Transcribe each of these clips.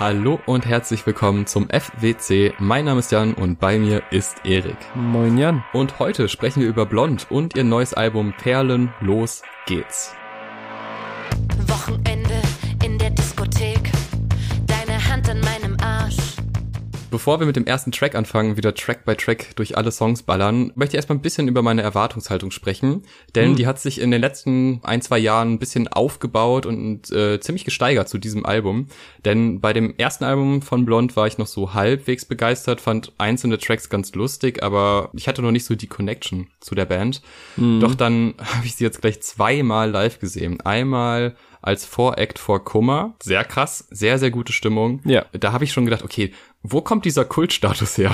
Hallo und herzlich willkommen zum FWC. Mein Name ist Jan und bei mir ist Erik. Moin Jan. Und heute sprechen wir über Blond und ihr neues Album Perlen. Los geht's. Bevor wir mit dem ersten Track anfangen, wieder Track by Track durch alle Songs ballern, möchte ich erstmal ein bisschen über meine Erwartungshaltung sprechen. Denn Mhm. die hat sich in den letzten ein, zwei Jahren ein bisschen aufgebaut und äh, ziemlich gesteigert zu diesem Album. Denn bei dem ersten Album von Blond war ich noch so halbwegs begeistert, fand einzelne Tracks ganz lustig, aber ich hatte noch nicht so die Connection zu der Band. Mhm. Doch dann habe ich sie jetzt gleich zweimal live gesehen. Einmal als Voract vor Kummer. Sehr krass, sehr, sehr gute Stimmung. Ja. Da habe ich schon gedacht, okay, wo kommt dieser Kultstatus her?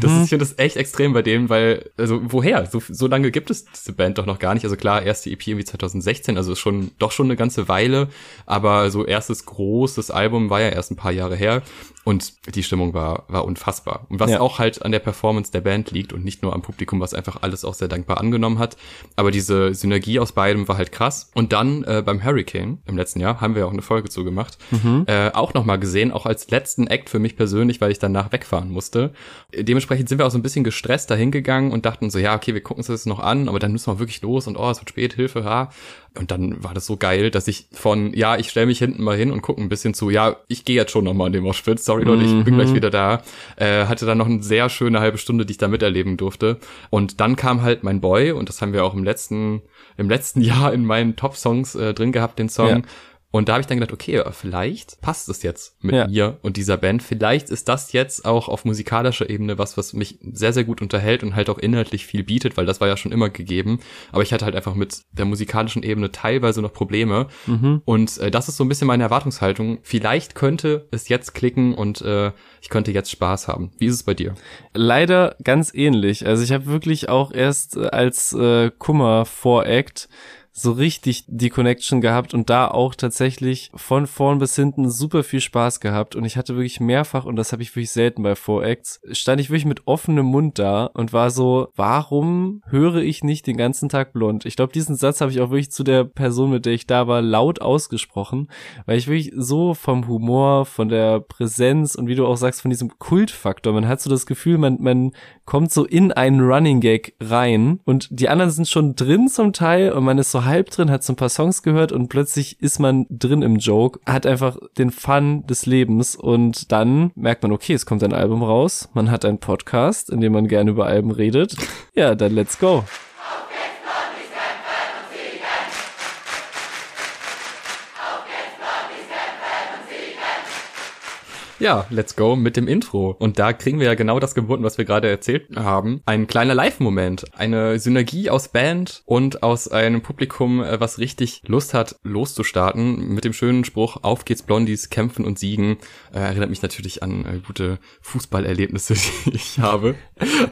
Das ist, ich finde das echt extrem bei denen, weil, also woher? So, so lange gibt es diese Band doch noch gar nicht. Also klar, erste EP irgendwie 2016, also ist schon, doch schon eine ganze Weile, aber so erstes großes Album war ja erst ein paar Jahre her und die Stimmung war, war unfassbar. Und was Ja. auch halt an der Performance der Band liegt und nicht nur am Publikum, was einfach alles auch sehr dankbar angenommen hat. Aber diese Synergie aus beidem war halt krass. Und dann äh, beim Hurricane im letzten Jahr haben wir ja auch eine Folge zu gemacht, äh, auch nochmal gesehen, auch als letzten Act für mich persönlich, weil ich danach wegfahren musste. Dementsprechend sind wir auch so ein bisschen gestresst dahingegangen und dachten so, ja, okay, wir gucken uns das noch an, aber dann müssen wir wirklich los und oh, es wird spät, Hilfe, ha. Und dann war das so geil, dass ich von, ja, ich stelle mich hinten mal hin und gucke ein bisschen zu, ja, ich gehe jetzt schon nochmal in den Moshpit, sorry Leute, ich bin gleich wieder da. Äh, hatte dann noch eine sehr schöne halbe Stunde, die ich da miterleben durfte. Und dann kam halt mein Boy, und das haben wir auch im letzten, im letzten Jahr in meinen Top-Songs äh, drin gehabt, den Song. Ja. Und da habe ich dann gedacht, okay, vielleicht passt es jetzt mit Ja. mir und dieser Band. Vielleicht ist das jetzt auch auf musikalischer Ebene was, was mich sehr, sehr gut unterhält und halt auch inhaltlich viel bietet, weil das war ja schon immer gegeben. Aber ich hatte halt einfach mit der musikalischen Ebene teilweise noch Probleme. Und äh, das ist so ein bisschen meine Erwartungshaltung. Vielleicht könnte es jetzt klicken und äh, ich könnte jetzt Spaß haben. Wie ist es bei dir? Leider ganz ähnlich. Also ich habe wirklich auch erst äh, als äh, Kummer Voract so richtig die Connection gehabt und da auch tatsächlich von vorn bis hinten super viel Spaß gehabt und ich hatte wirklich mehrfach und das habe ich wirklich selten bei Voracts, stand ich wirklich mit offenem Mund da und war so, warum höre ich nicht den ganzen Tag blond? Ich glaube, diesen Satz habe ich auch wirklich zu der Person, mit der ich da war, laut ausgesprochen, weil ich wirklich so vom Humor, von der Präsenz und wie du auch sagst, von diesem Kultfaktor, man hat so das Gefühl, man, man kommt so in einen Running Gag rein und die anderen sind schon drin zum Teil und man ist so halb drin, hat so ein paar Songs gehört und plötzlich ist man drin im Joke, hat einfach den Fun des Lebens und dann merkt man, okay, es kommt ein Album raus, man hat einen Podcast, in dem man gerne über Alben redet. Ja, dann let's go. Ja, let's go mit dem Intro. Und da kriegen wir ja genau das geboten, was wir gerade erzählt haben. Ein kleiner Live-Moment. Eine Synergie aus Band und aus einem Publikum, äh, was richtig Lust hat, loszustarten. Mit dem schönen Spruch, auf geht's Blondies, kämpfen und siegen. Äh, erinnert mich natürlich an äh, gute Fußballerlebnisse, die ich habe.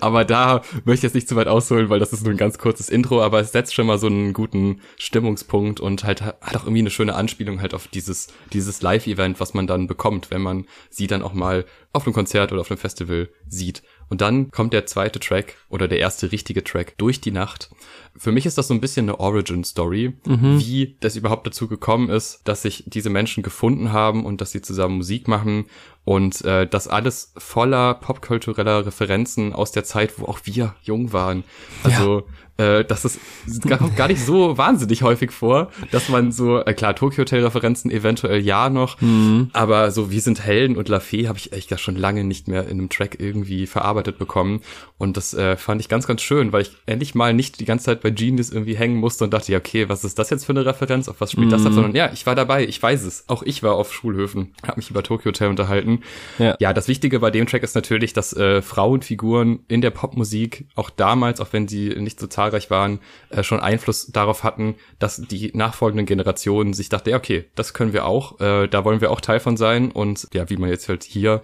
Aber da möchte ich jetzt nicht zu weit ausholen, weil das ist nur ein ganz kurzes Intro, aber es setzt schon mal so einen guten Stimmungspunkt und halt hat auch irgendwie eine schöne Anspielung halt auf dieses, dieses Live-Event, was man dann bekommt, wenn man sie dann auch mal auf einem Konzert oder auf einem Festival sieht. Und dann kommt der zweite Track oder der erste richtige Track durch die Nacht. Für mich ist das so ein bisschen eine Origin-Story, wie das überhaupt dazu gekommen ist, dass sich diese Menschen gefunden haben und dass sie zusammen Musik machen und äh, das alles voller popkultureller Referenzen aus der Zeit, wo auch wir jung waren. Also äh, das ist das gar nicht so wahnsinnig häufig vor, dass man so, äh, klar, Tokyo Hotel Referenzen eventuell ja noch, aber so Wir sind Helden und La Fee habe ich echt ja schon lange nicht mehr in einem Track irgendwie verarbeitet bekommen. Und das äh, fand ich ganz, ganz schön, weil ich endlich mal nicht die ganze Zeit bei Genius irgendwie hängen musste und dachte, ja, okay, was ist das jetzt für eine Referenz, auf was spielt das ab, sondern ja, ich war dabei, ich weiß es, auch ich war auf Schulhöfen, habe mich über Tokyo Hotel unterhalten. Ja. Ja, das Wichtige bei dem Track ist natürlich, dass äh, Frauenfiguren in der Popmusik auch damals, auch wenn sie nicht so zahlreich waren, äh, schon Einfluss darauf hatten, dass die nachfolgenden Generationen sich dachten, ja, okay, das können wir auch, äh, da wollen wir auch Teil von sein und ja, wie man jetzt halt hier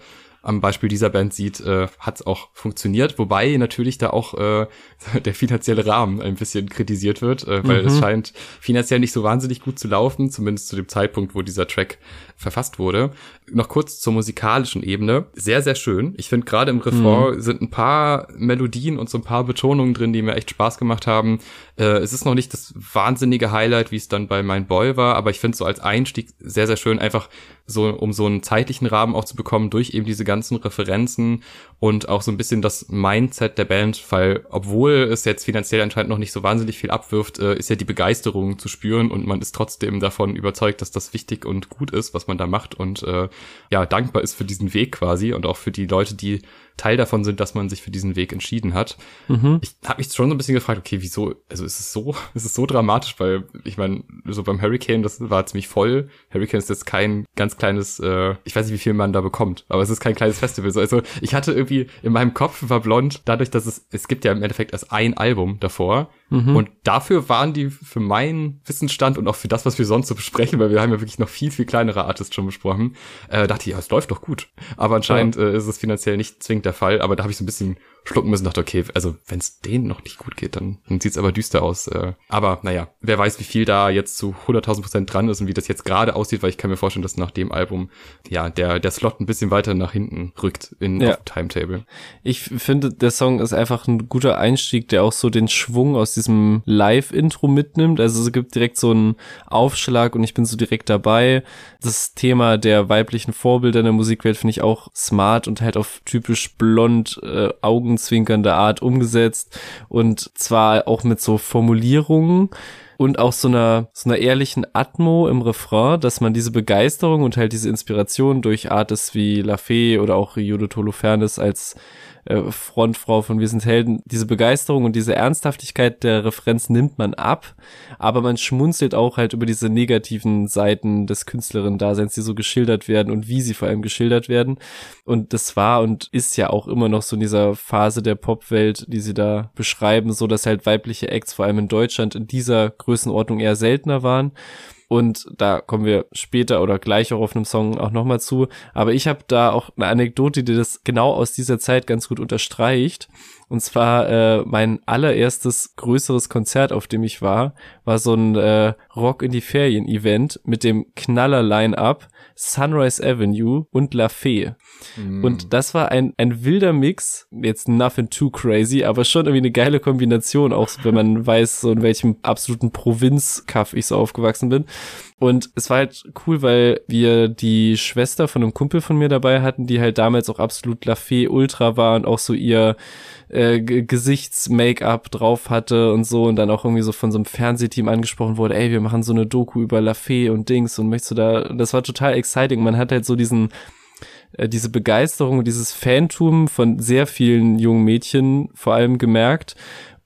am Beispiel dieser Band sieht, äh, hat es auch funktioniert, wobei natürlich da auch äh, der finanzielle Rahmen ein bisschen kritisiert wird, äh, weil mhm. es scheint finanziell nicht so wahnsinnig gut zu laufen, zumindest zu dem Zeitpunkt, wo dieser Track verfasst wurde. Noch kurz zur musikalischen Ebene. Sehr, sehr schön. Ich finde gerade im Refrain mhm. sind ein paar Melodien und so ein paar Betonungen drin, die mir echt Spaß gemacht haben. Äh, es ist noch nicht das wahnsinnige Highlight, wie es dann bei Mein Boy war, aber ich finde so als Einstieg sehr, sehr schön, einfach so, um so einen zeitlichen Rahmen auch zu bekommen durch eben diese ganzen Referenzen und auch so ein bisschen das Mindset der Band, weil obwohl es jetzt finanziell anscheinend noch nicht so wahnsinnig viel abwirft, äh, ist ja die Begeisterung zu spüren und man ist trotzdem davon überzeugt, dass das wichtig und gut ist, was man da macht und äh, ja, dankbar ist für diesen Weg quasi und auch für die Leute, die Teil davon sind, dass man sich für diesen Weg entschieden hat. Mhm. Ich habe mich schon so ein bisschen gefragt, okay, wieso, also ist es so, ist es so dramatisch, weil ich meine, so beim Hurricane, das war ziemlich voll. Hurricane ist jetzt kein ganz kleines, äh, ich weiß nicht, wie viel man da bekommt, aber es ist kein kleines Festival. Also ich hatte irgendwie in meinem Kopf war blond, dadurch, dass es, es gibt ja im Endeffekt erst ein Album davor. Mhm. Und dafür waren die für meinen Wissensstand und auch für das, was wir sonst so besprechen, weil wir haben ja wirklich noch viel, viel kleinere Artists schon besprochen, äh, dachte ich, ja, es läuft doch gut. Aber anscheinend ja. äh, ist es finanziell nicht zwingend der Fall, aber da habe ich so ein bisschen schlucken müssen, dachte, okay, also wenn es denen noch nicht gut geht, dann, dann sieht es aber düster aus. Äh. Aber naja, wer weiß, wie viel da jetzt zu 100.000 Prozent dran ist und wie das jetzt gerade aussieht, weil ich kann mir vorstellen, dass nach dem Album ja der, der Slot ein bisschen weiter nach hinten rückt in ja. Timetable. Ich finde, der Song ist einfach ein guter Einstieg, der auch so den Schwung aus diesem Live-Intro mitnimmt. Also es gibt direkt so einen Aufschlag und ich bin so direkt dabei. Das Thema der weiblichen Vorbilder in der Musikwelt finde ich auch smart und halt auf typisch blond äh, Augen augenzwinkernde Art umgesetzt und zwar auch mit so Formulierungen und auch so einer, so einer ehrlichen Atmo im Refrain, dass man diese Begeisterung und halt diese Inspiration durch Artists wie La Fee oder auch Judith Holofernes als äh, Frontfrau von Wir sind Helden, diese Begeisterung und diese Ernsthaftigkeit der Referenz nimmt man ab, aber man schmunzelt auch halt über diese negativen Seiten des Künstlerinnen-Daseins, die so geschildert werden und wie sie vor allem geschildert werden. Und das war und ist ja auch immer noch so in dieser Phase der Popwelt, die sie da beschreiben, so dass halt weibliche Acts vor allem in Deutschland in dieser Größenordnung eher seltener waren. Und da kommen wir später oder gleich auch auf einem Song auch nochmal zu. Aber ich habe da auch eine Anekdote, die das genau aus dieser Zeit ganz gut unterstreicht. Und zwar äh, mein allererstes größeres Konzert, auf dem ich war, war so ein äh, Rock in die Ferien Event mit dem Knaller Line-up Sunrise Avenue und La Fee. Mm. Und das war ein, ein wilder Mix, jetzt nothing too crazy, aber schon irgendwie eine geile Kombination, auch wenn man weiß, so in welchem absoluten Provinzkaff ich so aufgewachsen bin. Und es war halt cool, weil wir die Schwester von einem Kumpel von mir dabei hatten, die halt damals auch absolut La Fee Ultra war und auch so ihr äh, Gesichts-Make-up drauf hatte und so und dann auch irgendwie so von so einem Fernsehteam angesprochen wurde, ey, wir machen so eine Doku über La Fee und Dings und möchtest du da, das war total exciting. Man hat halt so diesen äh, diese Begeisterung dieses Fantum von sehr vielen jungen Mädchen vor allem gemerkt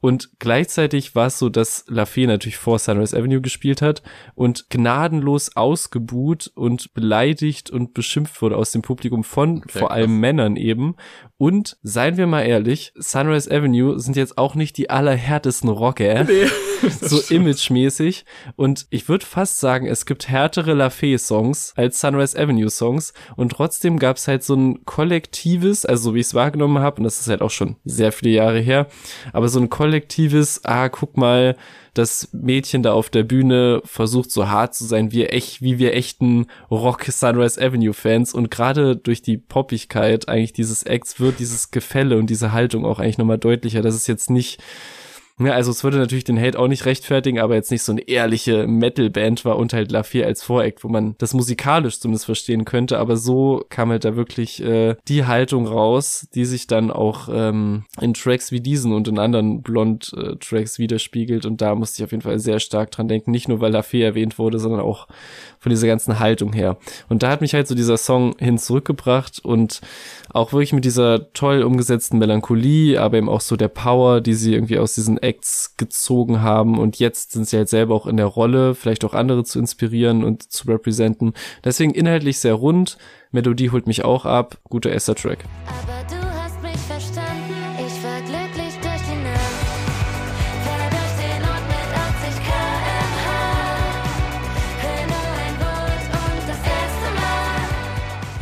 und gleichzeitig war es so, dass Lafayette natürlich vor Sunrise Avenue gespielt hat und gnadenlos ausgebuht und beleidigt und beschimpft wurde aus dem Publikum von okay, vor allem krass. Männern eben. Und seien wir mal ehrlich, Sunrise Avenue sind jetzt auch nicht die allerhärtesten Rocker. Nee, so imagemäßig. Und ich würde fast sagen, es gibt härtere Lafayette-Songs als Sunrise Avenue-Songs. Und trotzdem gab es halt so ein kollektives, also so wie ich es wahrgenommen habe, und das ist halt auch schon sehr viele Jahre her, aber so ein kollektives kollektives, ah, guck mal, das Mädchen da auf der Bühne versucht so hart zu sein, wie echt, wie wir echten Rock Sunrise Avenue Fans. Und gerade durch die Poppigkeit eigentlich dieses Acts wird dieses Gefälle und diese Haltung auch eigentlich nochmal deutlicher, dass es jetzt nicht ja, also es würde natürlich den Hate auch nicht rechtfertigen, aber jetzt nicht so eine ehrliche Metal-Band war und halt La Fire als Voreck, wo man das musikalisch zumindest verstehen könnte, aber so kam halt da wirklich äh, die Haltung raus, die sich dann auch ähm, in Tracks wie diesen und in anderen Blond-Tracks widerspiegelt und da musste ich auf jeden Fall sehr stark dran denken, nicht nur weil La Fee erwähnt wurde, sondern auch von dieser ganzen Haltung her. Und da hat mich halt so dieser Song hin zurückgebracht und auch wirklich mit dieser toll umgesetzten Melancholie, aber eben auch so der Power, die sie irgendwie aus diesen Acts gezogen haben und jetzt sind sie halt selber auch in der Rolle, vielleicht auch andere zu inspirieren und zu representen. Deswegen inhaltlich sehr rund, Melodie holt mich auch ab, guter erster Track.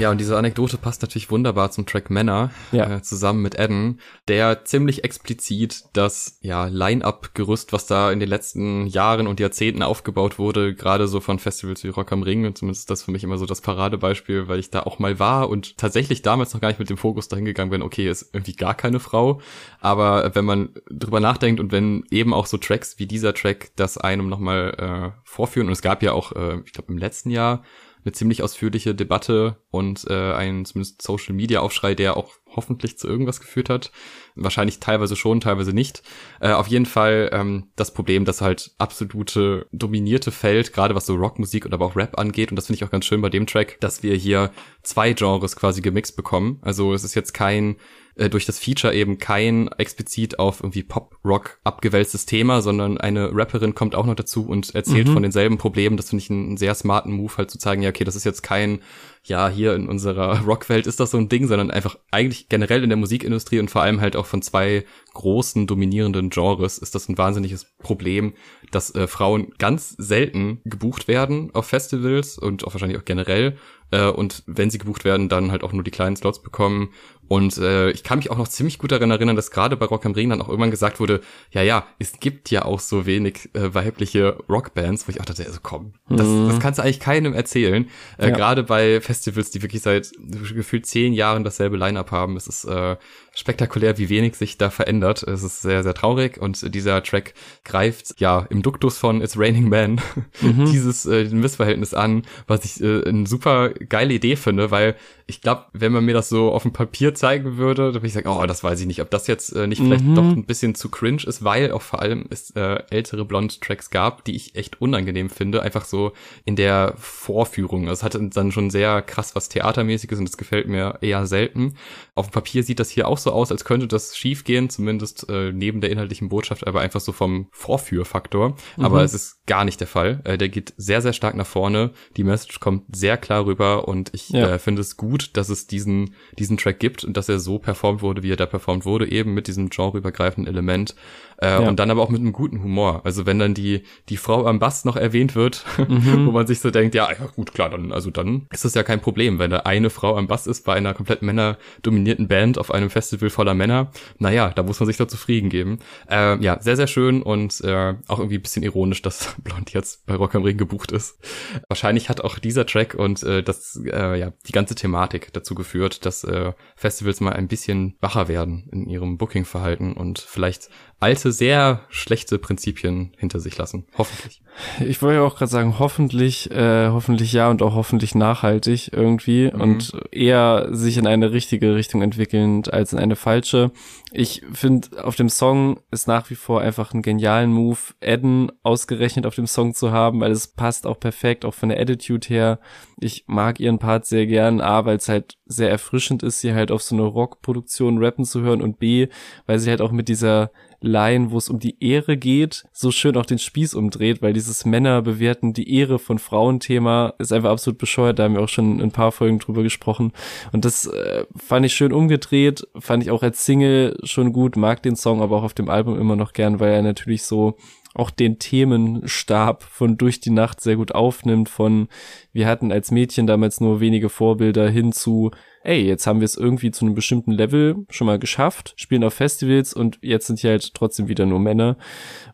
Ja, und diese Anekdote passt natürlich wunderbar zum Track Männer, Ja. äh, zusammen mit Eden, der ziemlich explizit das ja, Line-Up-Gerüst, was da in den letzten Jahren und Jahrzehnten aufgebaut wurde, gerade so von Festivals wie Rock am Ring, und zumindest ist das für mich immer so das Paradebeispiel, weil ich da auch mal war und tatsächlich damals noch gar nicht mit dem Fokus dahin gegangen bin, okay, ist irgendwie gar keine Frau, aber wenn man drüber nachdenkt und wenn eben auch so Tracks wie dieser Track das einem nochmal äh, vorführen, und es gab ja auch, äh, ich glaube im letzten Jahr, eine ziemlich ausführliche Debatte und äh, ein zumindest Social Media Aufschrei, der auch hoffentlich zu irgendwas geführt hat. Wahrscheinlich teilweise schon, teilweise nicht. Äh, auf jeden Fall ähm, das Problem, dass halt absolute dominierte Feld, gerade was so Rockmusik oder aber auch Rap angeht, und das finde ich auch ganz schön bei dem Track, dass wir hier zwei Genres quasi gemixt bekommen. Also es ist jetzt kein äh, durch das Feature eben kein explizit auf irgendwie Pop-Rock abgewälztes Thema, sondern eine Rapperin kommt auch noch dazu und erzählt Mhm. von denselben Problemen. Das finde ich einen, einen sehr smarten Move, halt zu zeigen, ja, okay, das ist jetzt kein, ja, hier in unserer Rockwelt ist das so ein Ding, sondern einfach eigentlich generell in der Musikindustrie und vor allem halt auch von zwei großen dominierenden Genres ist das ein wahnsinniges Problem, dass äh, Frauen ganz selten gebucht werden auf Festivals und auch wahrscheinlich auch generell äh, und wenn sie gebucht werden, dann halt auch nur die kleinen Slots bekommen. Und äh, ich kann mich auch noch ziemlich gut daran erinnern, dass gerade bei Rock am Ring dann auch irgendwann gesagt wurde, ja, ja, es gibt ja auch so wenig äh, weibliche Rockbands, wo ich auch dachte, also komm, das, das kannst du eigentlich keinem erzählen. Äh, Ja. Gerade bei Festivals, die wirklich seit gefühlt zehn Jahren dasselbe Line-Up haben. Es ist äh, spektakulär, wie wenig sich da verändert. Es ist sehr, sehr traurig und dieser Track greift ja im Duktus von It's Raining Man dieses äh, Missverhältnis an, was ich äh, eine super geile Idee finde, weil ich glaube, wenn man mir das so auf dem Papier zeigen würde, dann würde ich sagen, oh, das weiß ich nicht, ob das jetzt äh, nicht vielleicht Mhm. doch ein bisschen zu cringe ist, weil auch vor allem es äh, ältere Blond-Tracks gab, die ich echt unangenehm finde, einfach so in der Vorführung. Also Es hatte dann schon sehr krass was Theatermäßiges und das gefällt mir eher selten. Auf dem Papier sieht das hier auch so aus, als könnte das schief gehen, zumindest äh, neben der inhaltlichen Botschaft, aber einfach so vom Vorführfaktor. Aber es ist gar nicht der Fall. Äh, der geht sehr, sehr stark nach vorne. Die Message kommt sehr klar rüber und ich Ja. äh, finde es gut, dass es diesen, diesen Track gibt und dass er so performt wurde, wie er da performt wurde, eben mit diesem genreübergreifenden Element. Äh, Ja. Und dann aber auch mit einem guten Humor. Also wenn dann die, die Frau am Bass noch erwähnt wird, wo man sich so denkt, ja, ja gut, klar, dann, also dann ist das ja kein Problem, wenn da eine Frau am Bass ist bei einer komplett männerdominierten Band auf einem Festival voller Männer. Naja, da muss man sich doch zufrieden geben. Äh, ja, sehr, sehr schön und äh, auch irgendwie ein bisschen ironisch, dass Blond jetzt bei Rock am Ring gebucht ist. Wahrscheinlich hat auch dieser Track und äh, das, äh, ja, die ganze Thematik dazu geführt, dass äh, Festivals mal ein bisschen wacher werden in ihrem Booking-Verhalten und vielleicht alte, sehr schlechte Prinzipien hinter sich lassen. Hoffentlich. Ich wollte ja auch gerade sagen, hoffentlich, äh, hoffentlich ja und auch hoffentlich nachhaltig irgendwie und eher sich in eine richtige Richtung entwickelnd als in eine falsche. Ich finde, auf dem Song ist nach wie vor einfach einen genialen Move, Eden ausgerechnet auf dem Song zu haben, weil es passt auch perfekt, auch von der Attitude her. Ich mag ihren Part sehr gern, A, weil es halt sehr erfrischend ist, sie halt auf so eine Rockproduktion rappen zu hören und B, weil sie halt auch mit dieser Line, wo es um die Ehre geht, so schön auch den Spieß umdreht, weil dieses Männer bewerten die Ehre von Frauen-Thema ist einfach absolut bescheuert. Da haben wir auch schon in ein paar Folgen drüber gesprochen. Und das äh, fand ich schön umgedreht, fand ich auch als Single schon gut, mag den Song aber auch auf dem Album immer noch gern, weil er natürlich so auch den Themenstab von Durch die Nacht sehr gut aufnimmt, von wir hatten als Mädchen damals nur wenige Vorbilder hin zu, ey, jetzt haben wir es irgendwie zu einem bestimmten Level schon mal geschafft, spielen auf Festivals und jetzt sind hier halt trotzdem wieder nur Männer.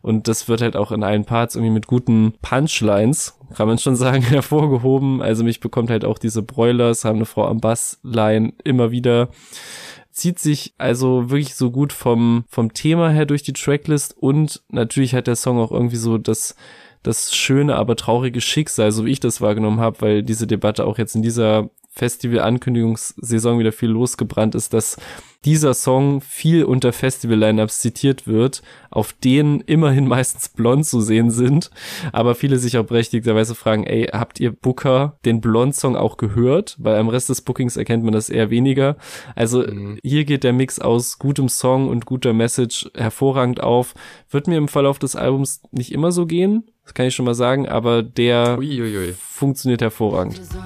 Und das wird halt auch in allen Parts irgendwie mit guten Punchlines, kann man schon sagen, hervorgehoben. Also mich bekommt halt auch diese Broilers, haben eine Frau am Bassline immer wieder zieht sich also wirklich so gut vom, vom Thema her durch die Tracklist und natürlich hat der Song auch irgendwie so das, das schöne, aber traurige Schicksal, so wie ich das wahrgenommen habe, weil diese Debatte auch jetzt in dieser Festival-Ankündigungssaison wieder viel losgebrannt ist, dass dieser Song viel unter Festival-Lineups zitiert wird, auf denen immerhin meistens blond zu sehen sind, aber viele sich auch berechtigterweise fragen, ey, habt ihr Booker den Blond-Song auch gehört? Weil am Rest des Bookings erkennt man das eher weniger. Also hier geht der Mix aus gutem Song und guter Message hervorragend auf. Wird mir im Verlauf des Albums nicht immer so gehen, das kann ich schon mal sagen, aber der Uiuiui. funktioniert hervorragend. So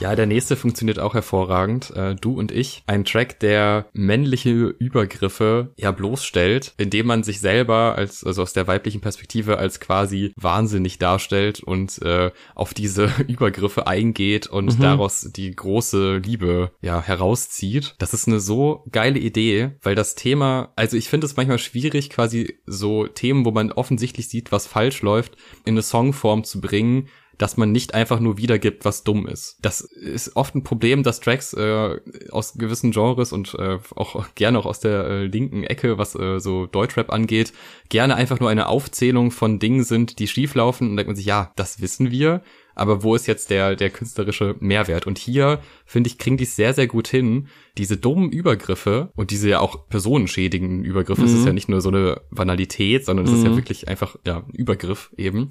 Ja, der nächste funktioniert auch hervorragend. Äh, du und ich. Ein Track, der männliche Übergriffe ja bloßstellt, indem man sich selber als, also aus der weiblichen Perspektive als quasi wahnsinnig darstellt und äh, auf diese Übergriffe eingeht und mhm. daraus die große Liebe ja herauszieht. Das ist eine so geile Idee, weil das Thema, also ich finde es manchmal schwierig, quasi so Themen, wo man offensichtlich sieht, was falsch läuft, in eine Songform zu bringen, dass man nicht einfach nur wiedergibt, was dumm ist. Das ist oft ein Problem, dass Tracks äh, aus gewissen Genres und äh, auch gerne auch aus der äh, linken Ecke, was äh, so Deutschrap angeht, gerne einfach nur eine Aufzählung von Dingen sind, die schieflaufen und denkt man sich, ja, das wissen wir, aber wo ist jetzt der, der künstlerische Mehrwert? Und hier, finde ich, kriegen die es sehr, sehr gut hin, diese dummen Übergriffe und diese ja auch personenschädigenden Übergriffe, mhm. es ist ja nicht nur so eine Banalität, sondern es mhm. ist ja mhm. wirklich einfach, ja, Übergriff eben,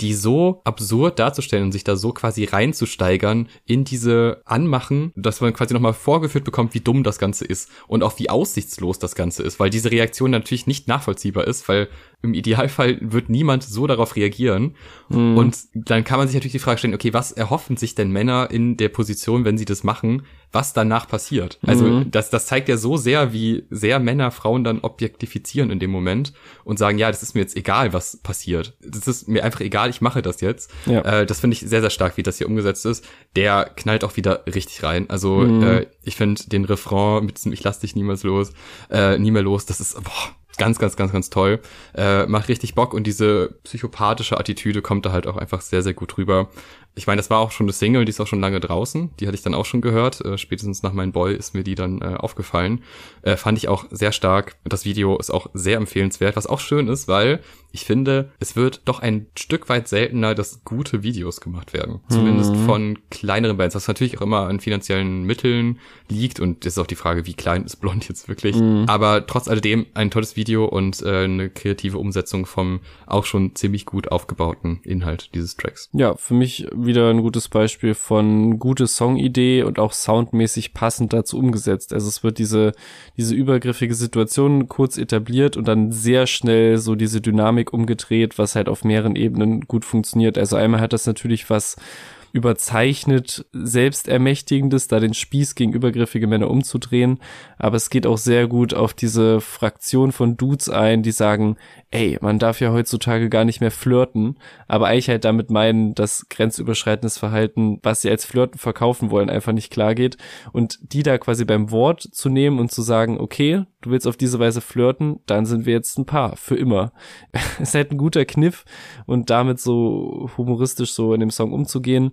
die so absurd darzustellen und sich da so quasi reinzusteigern in diese Anmachen, dass man quasi nochmal vorgeführt bekommt, wie dumm das Ganze ist und auch wie aussichtslos das Ganze ist, weil diese Reaktion natürlich nicht nachvollziehbar ist, weil im Idealfall wird niemand so darauf reagieren. Mhm. Und dann kann man sich natürlich die Frage stellen, okay, was erhoffen sich denn Männer in der Position, wenn sie das machen, was danach passiert? Also mhm. das, das zeigt ja so sehr, wie sehr Männer Frauen dann objektifizieren in dem Moment und sagen, ja, das ist mir jetzt egal, was passiert. Das ist mir einfach egal, ich mache das jetzt. Ja. Äh, das finde ich sehr, sehr stark, wie das hier umgesetzt ist. Der knallt auch wieder richtig rein. Also mhm. äh, ich finde den Refrain mit diesem Ich lass dich niemals los, äh, nie mehr los, das ist, boah, ganz, ganz, ganz, ganz toll. Äh, macht richtig Bock und diese psychopathische Attitüde kommt da halt auch einfach sehr, sehr gut rüber. Ich meine, das war auch schon eine Single, die ist auch schon lange draußen. Die hatte ich dann auch schon gehört. Äh, spätestens nach meinem Boy ist mir die dann äh, aufgefallen. Äh, fand ich auch sehr stark. Das Video ist auch sehr empfehlenswert, was auch schön ist, weil ich finde, es wird doch ein Stück weit seltener, dass gute Videos gemacht werden. Zumindest mhm. von kleineren Bands, was natürlich auch immer an finanziellen Mitteln liegt. Und das ist auch die Frage, wie klein ist Blond jetzt wirklich. Mhm. Aber trotz alledem ein tolles Video und äh, eine kreative Umsetzung vom auch schon ziemlich gut aufgebauten Inhalt dieses Tracks. Ja, für mich wieder ein gutes Beispiel von gute Songidee und auch soundmäßig passend dazu umgesetzt. Also es wird diese, diese übergriffige Situation kurz etabliert und dann sehr schnell so diese Dynamik umgedreht, was halt auf mehreren Ebenen gut funktioniert. Also einmal hat das natürlich was überzeichnet selbstermächtigendes, da den Spieß gegen übergriffige Männer umzudrehen. Aber es geht auch sehr gut auf diese Fraktion von Dudes ein, die sagen, ey, man darf ja heutzutage gar nicht mehr flirten, aber eigentlich halt damit meinen, dass grenzüberschreitendes Verhalten, was sie als Flirten verkaufen wollen, einfach nicht klar geht. Und die da quasi beim Wort zu nehmen und zu sagen, okay, du willst auf diese Weise flirten, dann sind wir jetzt ein Paar, für immer. ist halt ein guter Kniff und damit so humoristisch so in dem Song umzugehen,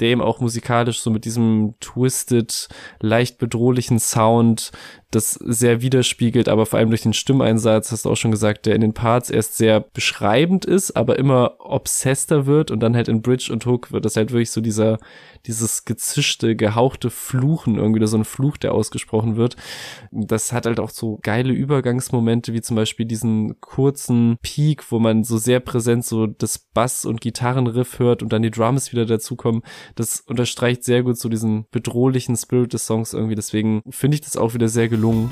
der eben auch musikalisch so mit diesem twisted, leicht bedrohlichen Sound das sehr widerspiegelt, aber vor allem durch den Stimmeinsatz, hast du auch schon gesagt, der in den Parts erst sehr beschreibend ist, aber immer obsesster wird und dann halt in Bridge und Hook wird das halt wirklich so dieser, dieses gezischte, gehauchte Fluchen, irgendwie so ein Fluch, der ausgesprochen wird. Das hat halt auch so geile Übergangsmomente, wie zum Beispiel diesen kurzen Peak, wo man so sehr präsent so das Bass- und Gitarrenriff hört und dann die Drums wieder dazukommen. Das unterstreicht sehr gut so diesen bedrohlichen Spirit des Songs irgendwie. Deswegen finde ich das auch wieder sehr gelungen.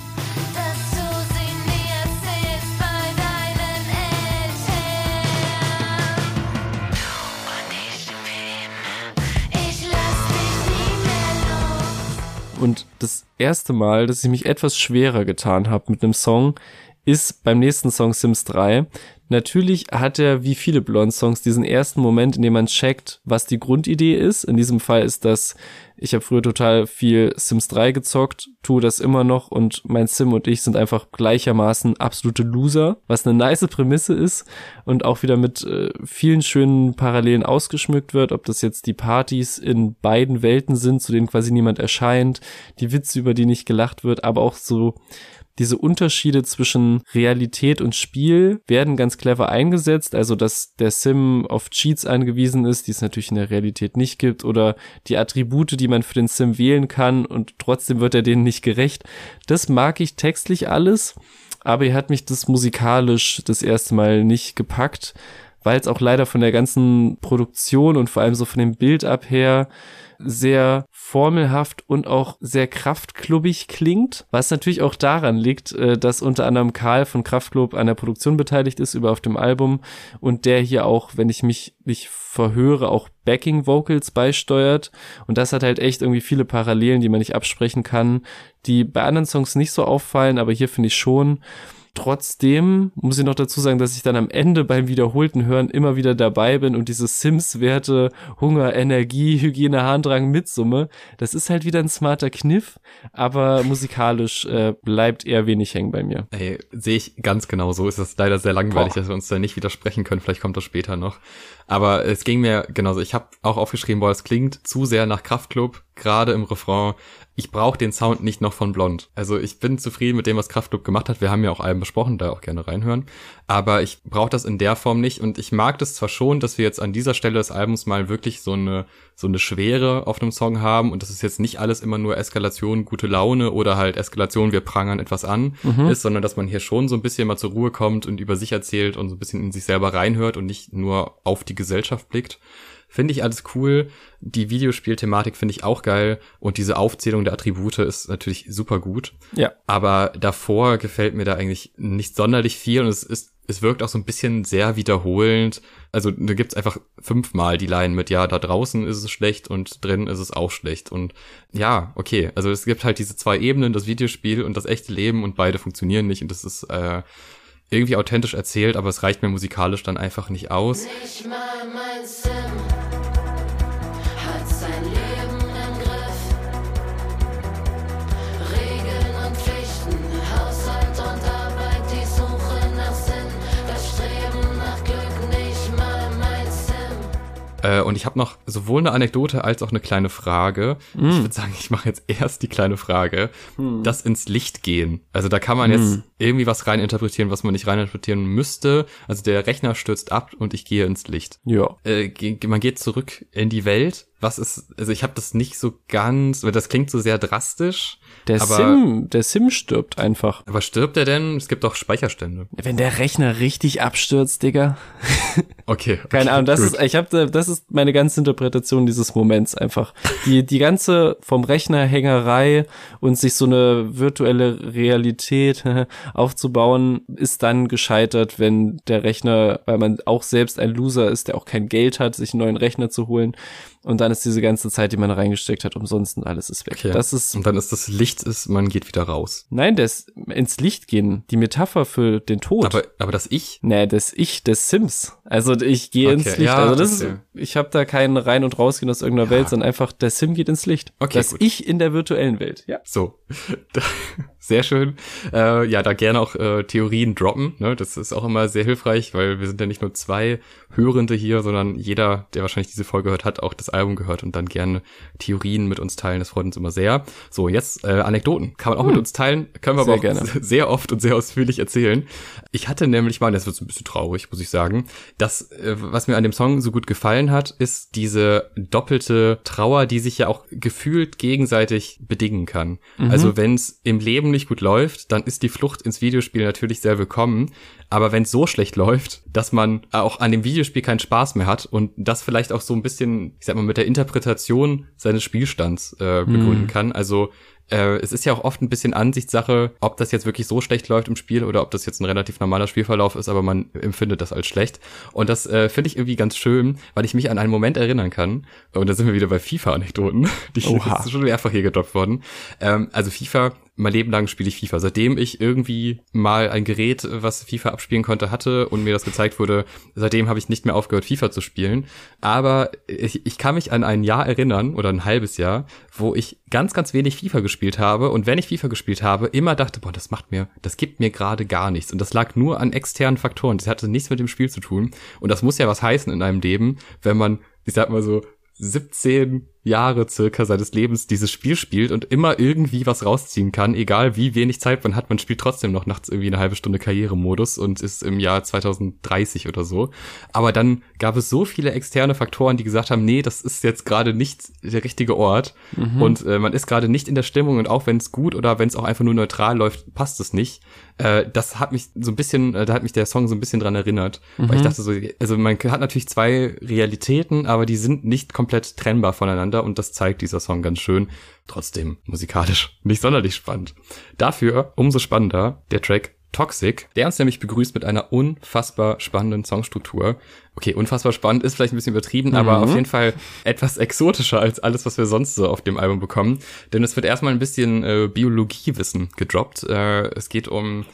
Und das erste Mal, dass ich mich etwas schwerer getan habe mit einem Song, ist beim nächsten Song Sims 3. Natürlich hat er wie viele Blonde-Songs diesen ersten Moment, in dem man checkt, was die Grundidee ist. In diesem Fall ist das, ich habe früher total viel Sims 3 gezockt, tue das immer noch und mein Sim und ich sind einfach gleichermaßen absolute Loser, was eine nice Prämisse ist und auch wieder mit äh, vielen schönen Parallelen ausgeschmückt wird, ob das jetzt die Partys in beiden Welten sind, zu denen quasi niemand erscheint, die Witze, über die nicht gelacht wird, aber auch so diese Unterschiede zwischen Realität und Spiel werden ganz clever eingesetzt, also dass der Sim auf Cheats angewiesen ist, die es natürlich in der Realität nicht gibt, oder die Attribute, die man für den Sim wählen kann und trotzdem wird er denen nicht gerecht. Das mag ich textlich alles, aber er hat mich das musikalisch das erste Mal nicht gepackt weil es auch leider von der ganzen Produktion und vor allem so von dem Bild ab her sehr formelhaft und auch sehr kraftklubbig klingt, was natürlich auch daran liegt, äh, dass unter anderem Karl von Kraftklub an der Produktion beteiligt ist über auf dem Album und der hier auch, wenn ich mich nicht verhöre, auch Backing Vocals beisteuert. Und das hat halt echt irgendwie viele Parallelen, die man nicht absprechen kann, die bei anderen Songs nicht so auffallen, aber hier finde ich schon Trotzdem muss ich noch dazu sagen, dass ich dann am Ende beim wiederholten Hören immer wieder dabei bin und diese Sims-Werte Hunger, Energie, Hygiene, Harndrang mitsumme. Das ist halt wieder ein smarter Kniff, aber musikalisch äh, bleibt eher wenig hängen bei mir. Ey, sehe ich ganz genau so. Ist das leider sehr langweilig, Boah. dass wir uns da nicht widersprechen können. Vielleicht kommt das später noch. Aber es ging mir genauso. Ich habe auch aufgeschrieben, boah, es klingt zu sehr nach Kraftklub, gerade im Refrain ich brauche den Sound nicht noch von Blond. Also ich bin zufrieden mit dem, was Kraftklub gemacht hat. Wir haben ja auch Alben besprochen, da auch gerne reinhören. Aber ich brauche das in der Form nicht. Und ich mag das zwar schon, dass wir jetzt an dieser Stelle des Albums mal wirklich so eine, so eine Schwere auf einem Song haben. Und das ist jetzt nicht alles immer nur Eskalation, gute Laune oder halt Eskalation, wir prangern etwas an mhm. ist, sondern dass man hier schon so ein bisschen mal zur Ruhe kommt und über sich erzählt und so ein bisschen in sich selber reinhört und nicht nur auf die Gesellschaft blickt. Finde ich alles cool. Die Videospielthematik finde ich auch geil. Und diese Aufzählung der Attribute ist natürlich super gut. Ja. Aber davor gefällt mir da eigentlich nicht sonderlich viel. Und es ist, es wirkt auch so ein bisschen sehr wiederholend. Also da gibt's einfach fünfmal die Line mit, ja, da draußen ist es schlecht und drin ist es auch schlecht. Und ja, okay. Also es gibt halt diese zwei Ebenen, das Videospiel und das echte Leben und beide funktionieren nicht. Und das ist, äh, irgendwie authentisch erzählt, aber es reicht mir musikalisch dann einfach nicht aus. Nicht mal mein Sim hat sein Leben Äh, und ich habe noch sowohl eine Anekdote als auch eine kleine Frage. Mm. Ich würde sagen, ich mache jetzt erst die kleine Frage. Mm. Das ins Licht gehen. Also da kann man mm. jetzt irgendwie was reininterpretieren, was man nicht reininterpretieren müsste. Also der Rechner stürzt ab und ich gehe ins Licht. Ja. Äh, man geht zurück in die Welt. Was ist, also ich habe das nicht so ganz, weil das klingt so sehr drastisch. Der aber, Sim, der Sim stirbt einfach. Aber stirbt er denn? Es gibt doch Speicherstände. Wenn der Rechner richtig abstürzt, Digga. Okay. okay Keine Ahnung, das gut. ist, ich habe, das ist meine ganze Interpretation dieses Moments einfach. Die, die ganze vom Rechner Hängerei und sich so eine virtuelle Realität aufzubauen, ist dann gescheitert, wenn der Rechner, weil man auch selbst ein Loser ist, der auch kein Geld hat, sich einen neuen Rechner zu holen. Und dann ist diese ganze Zeit, die man reingesteckt hat, umsonst und alles ist weg. Okay. Das ist und dann ist das Licht ist, man geht wieder raus. Nein, das ins Licht gehen, die Metapher für den Tod. Aber aber das Ich? Nee, das Ich des Sims. Also ich gehe okay. ins Licht. Ja, also das okay. ist, ich habe da keinen rein und rausgehen aus irgendeiner ja. Welt, sondern einfach der Sim geht ins Licht. Okay, das gut. Ich in der virtuellen Welt. Ja. So. Sehr schön. Äh, ja, da gerne auch äh, Theorien droppen. Ne? Das ist auch immer sehr hilfreich, weil wir sind ja nicht nur zwei Hörende hier, sondern jeder, der wahrscheinlich diese Folge hört, hat auch das Album gehört und dann gerne Theorien mit uns teilen. Das freut uns immer sehr. So, jetzt äh, Anekdoten. Kann man auch hm. mit uns teilen. Können wir sehr aber auch gerne. sehr oft und sehr ausführlich erzählen. Ich hatte nämlich mal, das wird ein bisschen traurig, muss ich sagen, das, äh, was mir an dem Song so gut gefallen hat, ist diese doppelte Trauer, die sich ja auch gefühlt gegenseitig bedingen kann. Mhm. Also wenn es im Leben nicht gut läuft, dann ist die Flucht ins Videospiel natürlich sehr willkommen. Aber wenn es so schlecht läuft, dass man auch an dem Videospiel keinen Spaß mehr hat und das vielleicht auch so ein bisschen, ich sag mal, mit der Interpretation seines Spielstands äh, begründen mhm. kann. Also äh, es ist ja auch oft ein bisschen Ansichtssache, ob das jetzt wirklich so schlecht läuft im Spiel oder ob das jetzt ein relativ normaler Spielverlauf ist, aber man empfindet das als schlecht. Und das äh, finde ich irgendwie ganz schön, weil ich mich an einen Moment erinnern kann. Und da sind wir wieder bei FIFA-Anekdoten. Die Oha. ist schon mehrfach hier gedroppt worden. Ähm, also FIFA mein Leben lang spiele ich FIFA. Seitdem ich irgendwie mal ein Gerät, was FIFA abspielen konnte, hatte und mir das gezeigt wurde, seitdem habe ich nicht mehr aufgehört, FIFA zu spielen. Aber ich, ich kann mich an ein Jahr erinnern oder ein halbes Jahr, wo ich ganz, ganz wenig FIFA gespielt habe. Und wenn ich FIFA gespielt habe, immer dachte, boah, das macht mir, das gibt mir gerade gar nichts. Und das lag nur an externen Faktoren. Das hatte nichts mit dem Spiel zu tun. Und das muss ja was heißen in einem Leben, wenn man, ich sag mal so, 17 Jahre circa seines Lebens dieses Spiel spielt und immer irgendwie was rausziehen kann, egal wie wenig Zeit man hat, man spielt trotzdem noch nachts irgendwie eine halbe Stunde Karrieremodus und ist im Jahr 2030 oder so. Aber dann gab es so viele externe Faktoren, die gesagt haben, nee, das ist jetzt gerade nicht der richtige Ort mhm. und äh, man ist gerade nicht in der Stimmung und auch wenn es gut oder wenn es auch einfach nur neutral läuft, passt es nicht. Äh, das hat mich so ein bisschen, äh, da hat mich der Song so ein bisschen dran erinnert, mhm. weil ich dachte so, also man hat natürlich zwei Realitäten, aber die sind nicht komplett trennbar voneinander und das zeigt dieser Song ganz schön. Trotzdem musikalisch nicht sonderlich spannend. Dafür umso spannender der Track Toxic, der uns nämlich begrüßt mit einer unfassbar spannenden Songstruktur. Okay, unfassbar spannend ist vielleicht ein bisschen übertrieben, mhm. aber auf jeden Fall etwas exotischer als alles, was wir sonst so auf dem Album bekommen. Denn es wird erstmal ein bisschen äh, Biologiewissen gedroppt. Äh, es geht um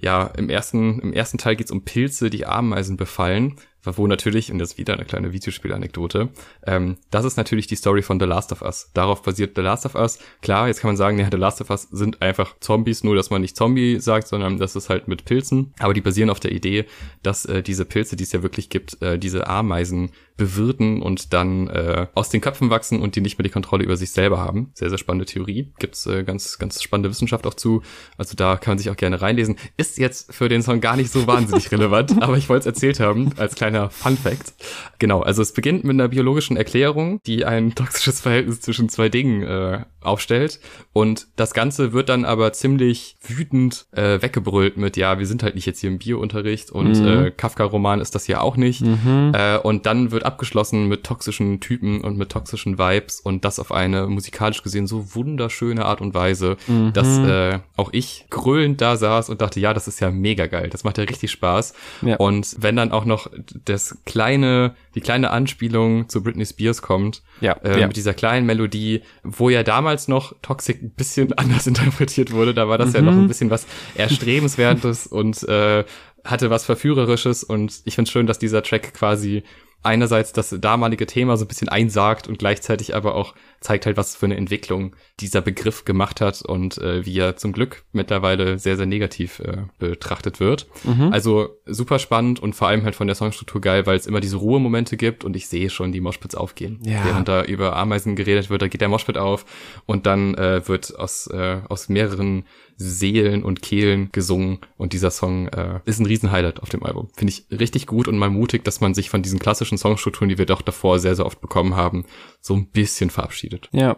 ja, im ersten, im ersten Teil geht's um Pilze, die Ameisen befallen wo natürlich, und das ist wieder eine kleine Videospielanekdote, ähm, das ist natürlich die Story von The Last of Us. Darauf basiert The Last of Us. Klar, jetzt kann man sagen, ja, The Last of Us sind einfach Zombies, nur dass man nicht Zombie sagt, sondern das ist halt mit Pilzen. Aber die basieren auf der Idee, dass äh, diese Pilze, die es ja wirklich gibt, äh, diese Ameisen bewirten und dann äh, aus den Köpfen wachsen und die nicht mehr die Kontrolle über sich selber haben. Sehr, sehr spannende Theorie. Gibt's äh, ganz, ganz spannende Wissenschaft auch zu. Also da kann man sich auch gerne reinlesen. Ist jetzt für den Song gar nicht so wahnsinnig relevant, aber ich wollte es erzählt haben als kleiner kleiner Fun Fact. Genau, also es beginnt mit einer biologischen Erklärung, die ein toxisches Verhältnis zwischen zwei Dingen äh, aufstellt. Und das Ganze wird dann aber ziemlich wütend äh, weggebrüllt mit, ja, wir sind halt nicht jetzt hier im Biounterricht und mhm. äh, Kafka-Roman ist das hier auch nicht. Mhm. Äh, und dann wird abgeschlossen mit toxischen Typen und mit toxischen Vibes und das auf eine musikalisch gesehen so wunderschöne Art und Weise, mhm. dass äh, auch ich grölend da saß und dachte, ja, das ist ja mega geil. Das macht ja richtig Spaß. Ja. Und wenn dann auch noch das kleine, die kleine Anspielung zu Britney Spears kommt, ja, äh, ja. mit dieser kleinen Melodie, wo ja damals noch Toxic ein bisschen anders interpretiert wurde, da war das mhm. ja noch ein bisschen was Erstrebenswertes und äh, hatte was Verführerisches und ich finde schön, dass dieser Track quasi einerseits das damalige Thema so ein bisschen einsagt und gleichzeitig aber auch zeigt halt, was für eine Entwicklung dieser Begriff gemacht hat und äh, wie er zum Glück mittlerweile sehr, sehr negativ äh, betrachtet wird. Mhm. Also super spannend und vor allem halt von der Songstruktur geil, weil es immer diese Ruhemomente gibt und ich sehe schon die Moshpits aufgehen. Ja. Während da über Ameisen geredet wird, da geht der Moshpit auf und dann äh, wird aus, äh, aus mehreren Seelen und Kehlen gesungen und dieser Song äh, ist ein Riesenhighlight auf dem Album. Finde ich richtig gut und mal mutig, dass man sich von diesen klassischen Songstrukturen, die wir doch davor sehr, sehr oft bekommen haben, so ein bisschen verabschiedet. Ja.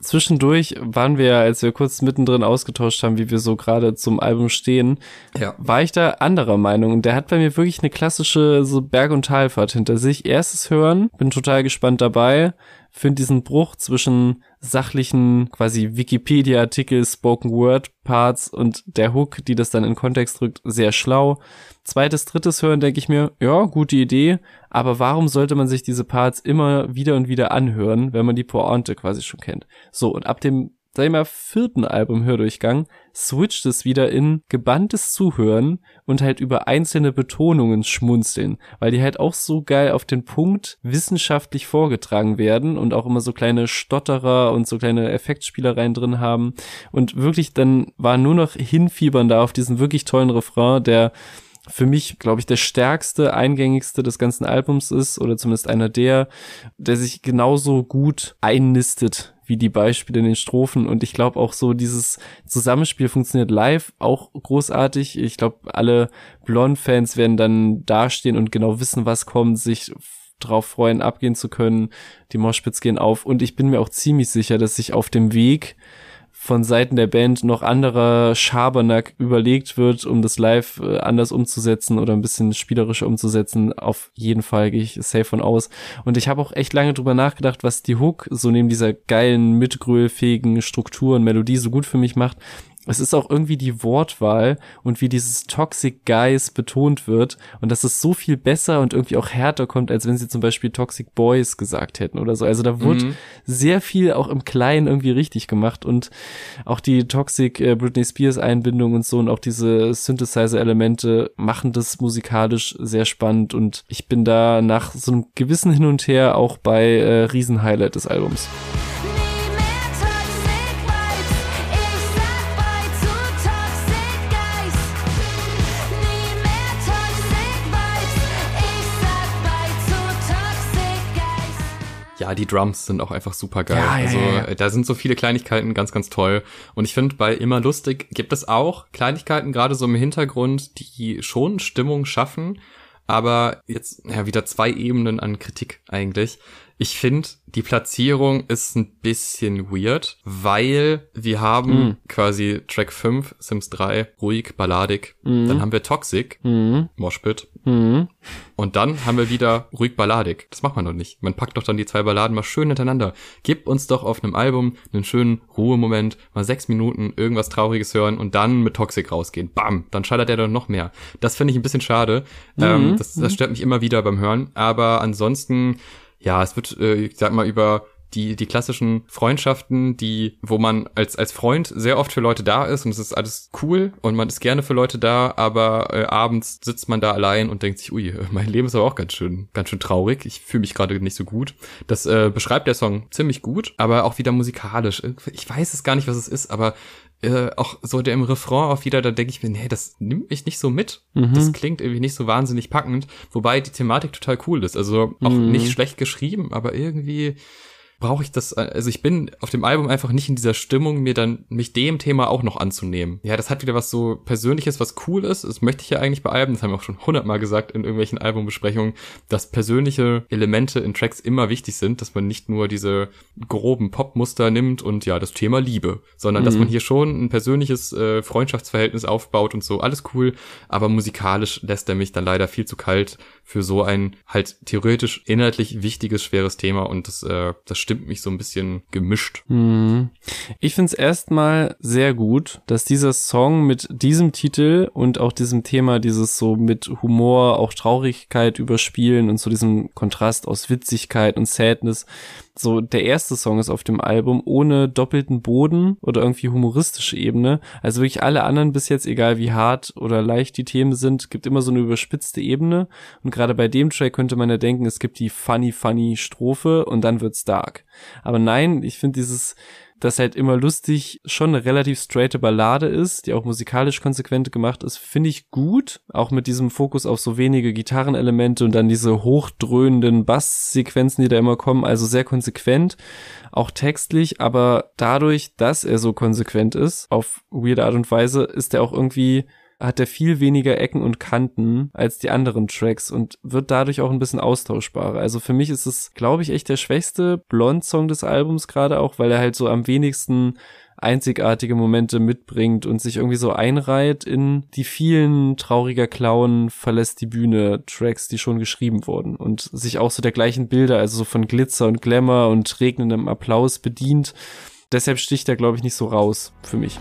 Zwischendurch waren wir, als wir kurz mittendrin ausgetauscht haben, wie wir so gerade zum Album stehen, ja. war ich da anderer Meinung. Und der hat bei mir wirklich eine klassische so Berg- und Talfahrt hinter sich. Erstes Hören, bin total gespannt dabei finde diesen Bruch zwischen sachlichen quasi Wikipedia-Artikel, Spoken Word Parts und der Hook, die das dann in Kontext rückt, sehr schlau. Zweites, drittes Hören denke ich mir, ja, gute Idee, aber warum sollte man sich diese Parts immer wieder und wieder anhören, wenn man die Pointe quasi schon kennt? So, und ab dem sag ich vierten Album Hördurchgang switcht es wieder in gebanntes Zuhören und halt über einzelne Betonungen schmunzeln, weil die halt auch so geil auf den Punkt wissenschaftlich vorgetragen werden und auch immer so kleine Stotterer und so kleine Effektspielereien drin haben. Und wirklich dann war nur noch hinfiebern da auf diesen wirklich tollen Refrain, der für mich, glaube ich, der stärkste, eingängigste des ganzen Albums ist, oder zumindest einer der, der sich genauso gut einnistet wie die Beispiele in den Strophen. Und ich glaube auch so, dieses Zusammenspiel funktioniert live auch großartig. Ich glaube, alle Blond-Fans werden dann dastehen und genau wissen, was kommt, sich drauf freuen, abgehen zu können. Die Moshpits gehen auf. Und ich bin mir auch ziemlich sicher, dass sich auf dem Weg von Seiten der Band noch anderer Schabernack überlegt wird, um das live äh, anders umzusetzen oder ein bisschen spielerischer umzusetzen. Auf jeden Fall gehe ich safe von aus. Und ich habe auch echt lange drüber nachgedacht, was die Hook so neben dieser geilen, mitgrölfähigen Struktur und Melodie so gut für mich macht es ist auch irgendwie die Wortwahl und wie dieses Toxic Guys betont wird und dass es so viel besser und irgendwie auch härter kommt, als wenn sie zum Beispiel Toxic Boys gesagt hätten oder so. Also da wurde mhm. sehr viel auch im Kleinen irgendwie richtig gemacht und auch die Toxic äh, Britney Spears Einbindung und so und auch diese Synthesizer Elemente machen das musikalisch sehr spannend und ich bin da nach so einem gewissen Hin und Her auch bei äh, Riesenhighlight des Albums. Ja, die Drums sind auch einfach super geil. Ja, ja, also ja, äh, da sind so viele Kleinigkeiten ganz, ganz toll. Und ich finde, bei Immer Lustig gibt es auch Kleinigkeiten, gerade so im Hintergrund, die schon Stimmung schaffen, aber jetzt ja wieder zwei Ebenen an Kritik eigentlich. Ich finde, die Platzierung ist ein bisschen weird, weil wir haben Mhm. quasi Track 5, Sims 3, ruhig, balladig. Dann haben wir Toxic, Mhm. Moshpit. Mhm. Und dann haben wir wieder ruhig balladig. Das macht man doch nicht. Man packt doch dann die zwei Balladen mal schön hintereinander. Gib uns doch auf einem Album einen schönen Ruhemoment, mal sechs Minuten irgendwas Trauriges hören und dann mit Toxic rausgehen. Bam, dann schallert er dann noch mehr. Das finde ich ein bisschen schade. Ähm, das, das stört mich immer wieder beim Hören. Aber ansonsten, ja, es wird, äh, ich sag mal, über die, die klassischen Freundschaften, die, wo man als, als Freund sehr oft für Leute da ist und es ist alles cool und man ist gerne für Leute da, aber äh, abends sitzt man da allein und denkt sich, ui, mein Leben ist aber auch ganz schön, ganz schön traurig. Ich fühle mich gerade nicht so gut. Das äh, beschreibt der Song ziemlich gut, aber auch wieder musikalisch. Ich weiß es gar nicht, was es ist, aber äh, auch so der im Refrain auch wieder, da denke ich mir, nee, das nimmt mich nicht so mit. Das klingt irgendwie nicht so wahnsinnig packend, wobei die Thematik total cool ist. Also auch Mhm. nicht schlecht geschrieben, aber irgendwie brauche ich das, also ich bin auf dem Album einfach nicht in dieser Stimmung, mir dann, mich dem Thema auch noch anzunehmen. Ja, das hat wieder was so Persönliches, was cool ist. Das möchte ich ja eigentlich bei Alben, das haben wir auch schon hundertmal gesagt in irgendwelchen Albumbesprechungen, dass persönliche Elemente in Tracks immer wichtig sind, dass man nicht nur diese groben Popmuster nimmt und ja, das Thema Liebe, sondern dass man hier schon ein persönliches äh, Freundschaftsverhältnis aufbaut und so, alles cool, aber musikalisch lässt er mich dann leider viel zu kalt für so ein halt theoretisch inhaltlich wichtiges, schweres Thema und das, äh, das stimmt mich so ein bisschen gemischt. Mhm. Ich finde es erstmal sehr gut, dass dieser Song mit diesem Titel und auch diesem Thema, dieses so mit Humor, auch Traurigkeit überspielen und so diesem Kontrast aus Witzigkeit und Sadness, so der erste Song ist auf dem Album ohne doppelten Boden oder irgendwie humoristische Ebene. Also wirklich alle anderen bis jetzt, egal wie hart oder leicht die Themen sind, gibt immer so eine überspitzte Ebene. Und gerade bei dem Track könnte man ja denken, es gibt die funny, funny Strophe und dann wird's dark. Aber nein, ich finde dieses, dass halt immer lustig schon eine relativ straighte Ballade ist, die auch musikalisch konsequent gemacht ist, finde ich gut. Auch mit diesem Fokus auf so wenige Gitarrenelemente und dann diese hochdröhnenden Basssequenzen, die da immer kommen, also sehr konsequent, auch textlich, aber dadurch, dass er so konsequent ist, auf weirde Art und Weise, ist er auch irgendwie hat er viel weniger Ecken und Kanten als die anderen Tracks und wird dadurch auch ein bisschen austauschbarer. Also für mich ist es, glaube ich, echt der schwächste Blond-Song des Albums gerade auch, weil er halt so am wenigsten einzigartige Momente mitbringt und sich irgendwie so einreiht in die vielen trauriger Clown verlässt die Bühne Tracks, die schon geschrieben wurden und sich auch so der gleichen Bilder, also so von Glitzer und Glamour und regnendem Applaus bedient. Deshalb sticht er, glaube ich, nicht so raus für mich.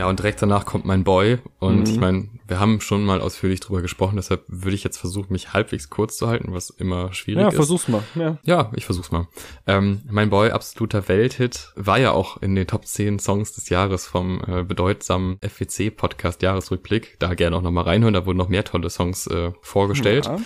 Ja, und direkt danach kommt mein Boy. Und Mhm. ich meine, wir haben schon mal ausführlich drüber gesprochen, deshalb würde ich jetzt versuchen, mich halbwegs kurz zu halten, was immer schwierig Ja, ist. versuch's mal. Ja. Ja, ich versuch's mal. Ähm, mein Boy, absoluter Welthit, war ja auch in den Top 10 Songs des Jahres vom äh, bedeutsamen FWC-Podcast Jahresrückblick. Da gerne auch nochmal reinhören, da wurden noch mehr tolle Songs äh, vorgestellt. Ja.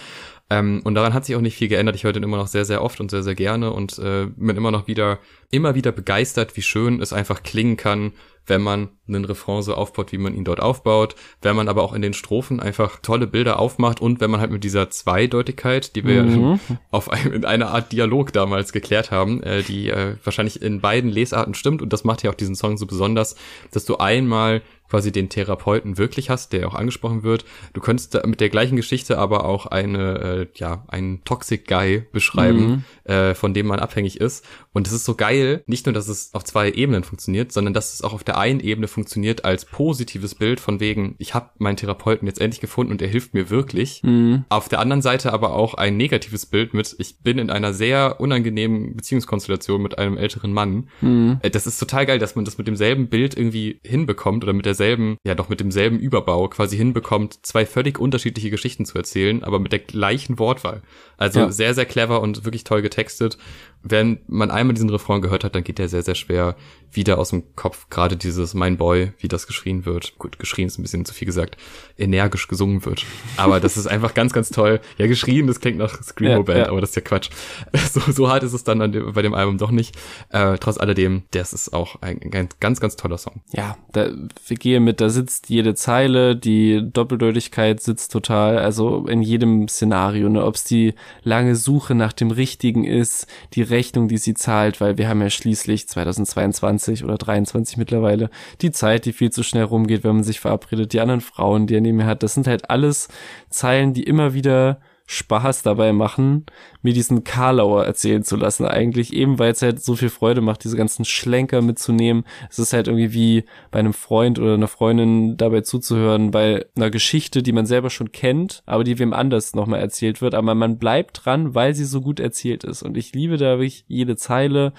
Ähm, und daran hat sich auch nicht viel geändert. Ich höre den immer noch sehr, sehr oft und sehr, sehr gerne und äh, bin immer noch wieder, immer wieder begeistert, wie schön es einfach klingen kann, wenn man einen Refrain so aufbaut, wie man ihn dort aufbaut, wenn man aber auch in den Strophen einfach tolle Bilder aufmacht und wenn man halt mit dieser Zweideutigkeit, die wir Mhm. auf einem, in einer Art Dialog damals geklärt haben, äh, die äh, wahrscheinlich in beiden Lesarten stimmt und das macht ja auch diesen Song so besonders, dass du einmal quasi den Therapeuten wirklich hast, der auch angesprochen wird. Du könntest mit der gleichen Geschichte aber auch eine, äh, ja, einen Toxic Guy beschreiben, äh, von dem man abhängig ist. Und es ist so geil, nicht nur, dass es auf zwei Ebenen funktioniert, sondern dass es auch auf der einen Ebene funktioniert als positives Bild von wegen, ich habe meinen Therapeuten jetzt endlich gefunden und er hilft mir wirklich. Mhm. Auf der anderen Seite aber auch ein negatives Bild mit, ich bin in einer sehr unangenehmen Beziehungskonstellation mit einem älteren Mann. Mhm. Äh, Das ist total geil, dass man das mit demselben Bild irgendwie hinbekommt oder mit derselben, ja doch mit demselben Überbau quasi hinbekommt, zwei völlig unterschiedliche Geschichten zu erzählen, aber mit der gleichen Wortwahl. Also Ja. sehr, sehr clever und wirklich toll getextet. Wenn man einmal diesen Refrain gehört hat, dann geht der sehr, sehr schwer wieder aus dem Kopf. Gerade dieses Mein Boy, wie das geschrien wird. Gut, geschrien ist ein bisschen zu viel gesagt. Energisch gesungen wird. Aber das ist einfach ganz, ganz toll. Ja, geschrien, das klingt nach Screamo Band, Ja, ja. aber das ist ja Quatsch. So, so hart ist es dann an dem, bei dem Album doch nicht. Äh, trotz alledem, das ist auch ein, ein ganz, ganz toller Song. ja, da, wir gehen mit, da sitzt jede Zeile, die Doppeldeutigkeit sitzt total, also in jedem Szenario, ne, ob es die lange Suche nach dem Richtigen ist, die Rechnung, die sie zahlt, weil wir haben ja schließlich 2022 oder 23 mittlerweile die Zeit, die viel zu schnell rumgeht, wenn man sich verabredet, die anderen Frauen, die er neben mir hat, das sind halt alles Zeilen, die immer wieder Spaß dabei machen, mir diesen Karlauer erzählen zu lassen. Eigentlich eben, weil es halt so viel Freude macht, diese ganzen Schlenker mitzunehmen. Es ist halt irgendwie wie bei einem Freund oder einer Freundin dabei zuzuhören, bei einer Geschichte, die man selber schon kennt, aber die wem anders nochmal erzählt wird. Aber man bleibt dran, weil sie so gut erzählt ist. Und ich liebe da wirklich jede Zeile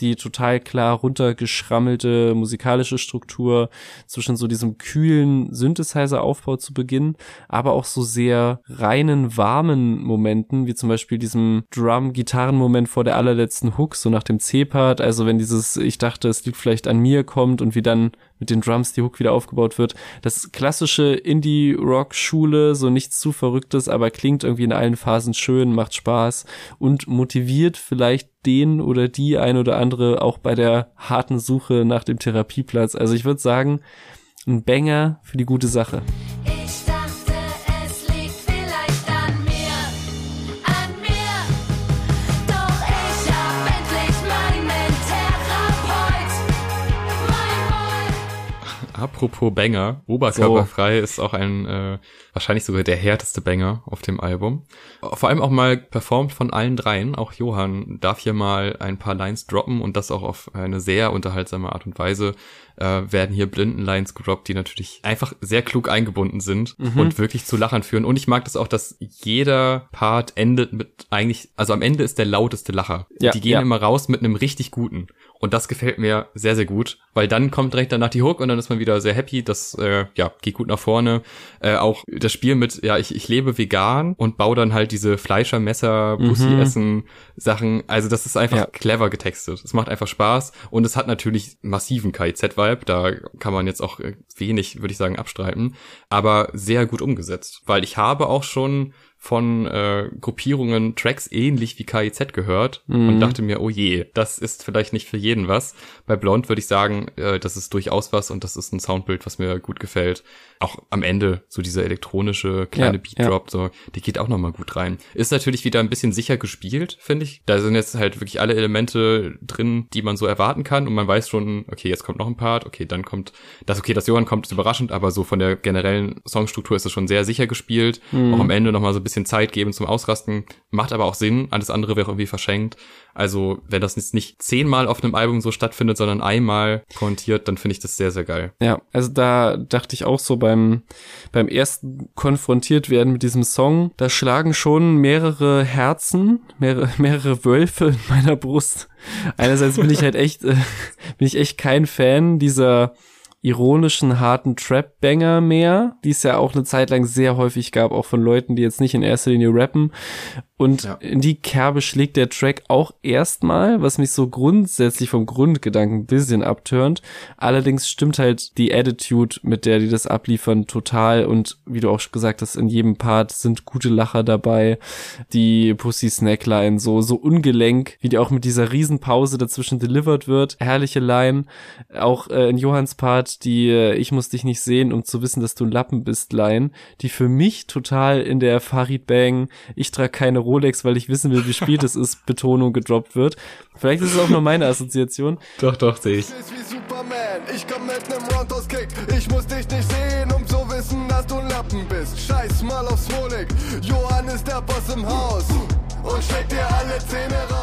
die total klar runtergeschrammelte musikalische Struktur zwischen so diesem kühlen Synthesizer-Aufbau zu Beginn, aber auch so sehr reinen, warmen Momenten, wie zum Beispiel diesem Drum-Gitarren-Moment vor der allerletzten Hook, so nach dem C-Part, also wenn dieses, ich dachte, es liegt vielleicht an mir kommt und wie dann mit den Drums die Hook wieder aufgebaut wird. Das klassische Indie-Rock-Schule, so nichts zu Verrücktes, aber klingt irgendwie in allen Phasen schön, macht Spaß und motiviert vielleicht den oder die ein oder andere auch bei der harten Suche nach dem Therapieplatz. Also ich würde sagen, ein Banger für die gute Sache. Ich Apropos Banger, Oberkörperfrei ist auch ein, äh, wahrscheinlich sogar der härteste Banger auf dem Album. Vor allem auch mal performt von allen dreien. Auch Johann darf hier mal ein paar Lines droppen und das auch auf eine sehr unterhaltsame Art und Weise. Äh, werden hier Blindenlines gedroppt, die natürlich einfach sehr klug eingebunden sind und wirklich zu Lachern führen. Und ich mag das auch, dass jeder Part endet mit eigentlich, also am Ende ist der lauteste Lacher. Ja, die gehen ja. immer raus mit einem richtig guten. Und das gefällt mir sehr, sehr gut, weil dann kommt direkt danach die Hook und dann ist man wieder sehr happy. Das äh, ja, geht gut nach vorne. Äh, auch das Spiel mit, ja, ich, ich lebe vegan und baue dann halt diese Fleischermesser, Bussi essen Sachen. Also das ist einfach Ja. clever getextet. Es macht einfach Spaß und es hat natürlich massiven KIZ-Vibe. Da kann man jetzt auch äh, wenig, würde ich sagen, abstreiten. Aber sehr gut umgesetzt, weil ich habe auch schon von äh, Gruppierungen Tracks ähnlich wie KIZ gehört und dachte mir, oh je, das ist vielleicht nicht für jeden was. Bei Blond würde ich sagen, äh, das ist durchaus was und das ist ein Soundbild, was mir gut gefällt. Auch am Ende so dieser elektronische kleine Ja, Beat ja. So, die geht auch nochmal gut rein. Ist natürlich wieder ein bisschen sicher gespielt, finde ich. Da sind jetzt halt wirklich alle Elemente drin, die man so erwarten kann und man weiß schon, okay, jetzt kommt noch ein Part, okay, dann kommt das, okay, das Johann kommt, ist überraschend, aber so von der generellen Songstruktur ist es schon sehr sicher gespielt. Mhm. Auch am Ende nochmal so ein bisschen Zeit geben zum Ausrasten. Macht aber auch Sinn. Alles andere wäre irgendwie verschenkt. Also, wenn das jetzt nicht zehnmal auf einem Album so stattfindet, sondern einmal kontiert, dann finde ich das sehr, sehr geil. Ja, also da dachte ich auch so beim, beim ersten konfrontiert werden mit diesem Song, da schlagen schon mehrere Herzen, mehrere, mehrere Wölfe in meiner Brust. Einerseits bin ich halt echt, äh, bin ich echt kein Fan dieser ironischen, harten Trap-Banger mehr, die es ja auch eine Zeit lang sehr häufig gab, auch von Leuten, die jetzt nicht in erster Linie rappen. Und Ja. in die Kerbe schlägt der Track auch erstmal, was mich so grundsätzlich vom Grundgedanken ein bisschen abturnt. Allerdings stimmt halt die Attitude, mit der die das abliefern, total. Und wie du auch schon gesagt hast, in jedem Part sind gute Lacher dabei. Die Pussy Snackline so, so ungelenk, wie die auch mit dieser Riesenpause dazwischen delivered wird. Herrliche Line. Auch äh, in Johanns Part, die äh, Ich muss dich nicht sehen, um zu wissen, dass du ein Lappen bist, Line, die für mich total in der Farid Bang, ich trage keine Rolex, weil ich wissen will, wie spät es ist, Betonung gedroppt wird. Vielleicht ist es auch nur meine Assoziation. Doch, doch, sehe ich. ist wie Superman. Ich komm mit nem Roundhouse-Kick. Ich muss dich nicht sehen, um zu wissen, dass du ein Lappen bist. Scheiß mal aufs Rolex. Johann ist der Boss im Haus. Und steckt dir alle Zähne raus.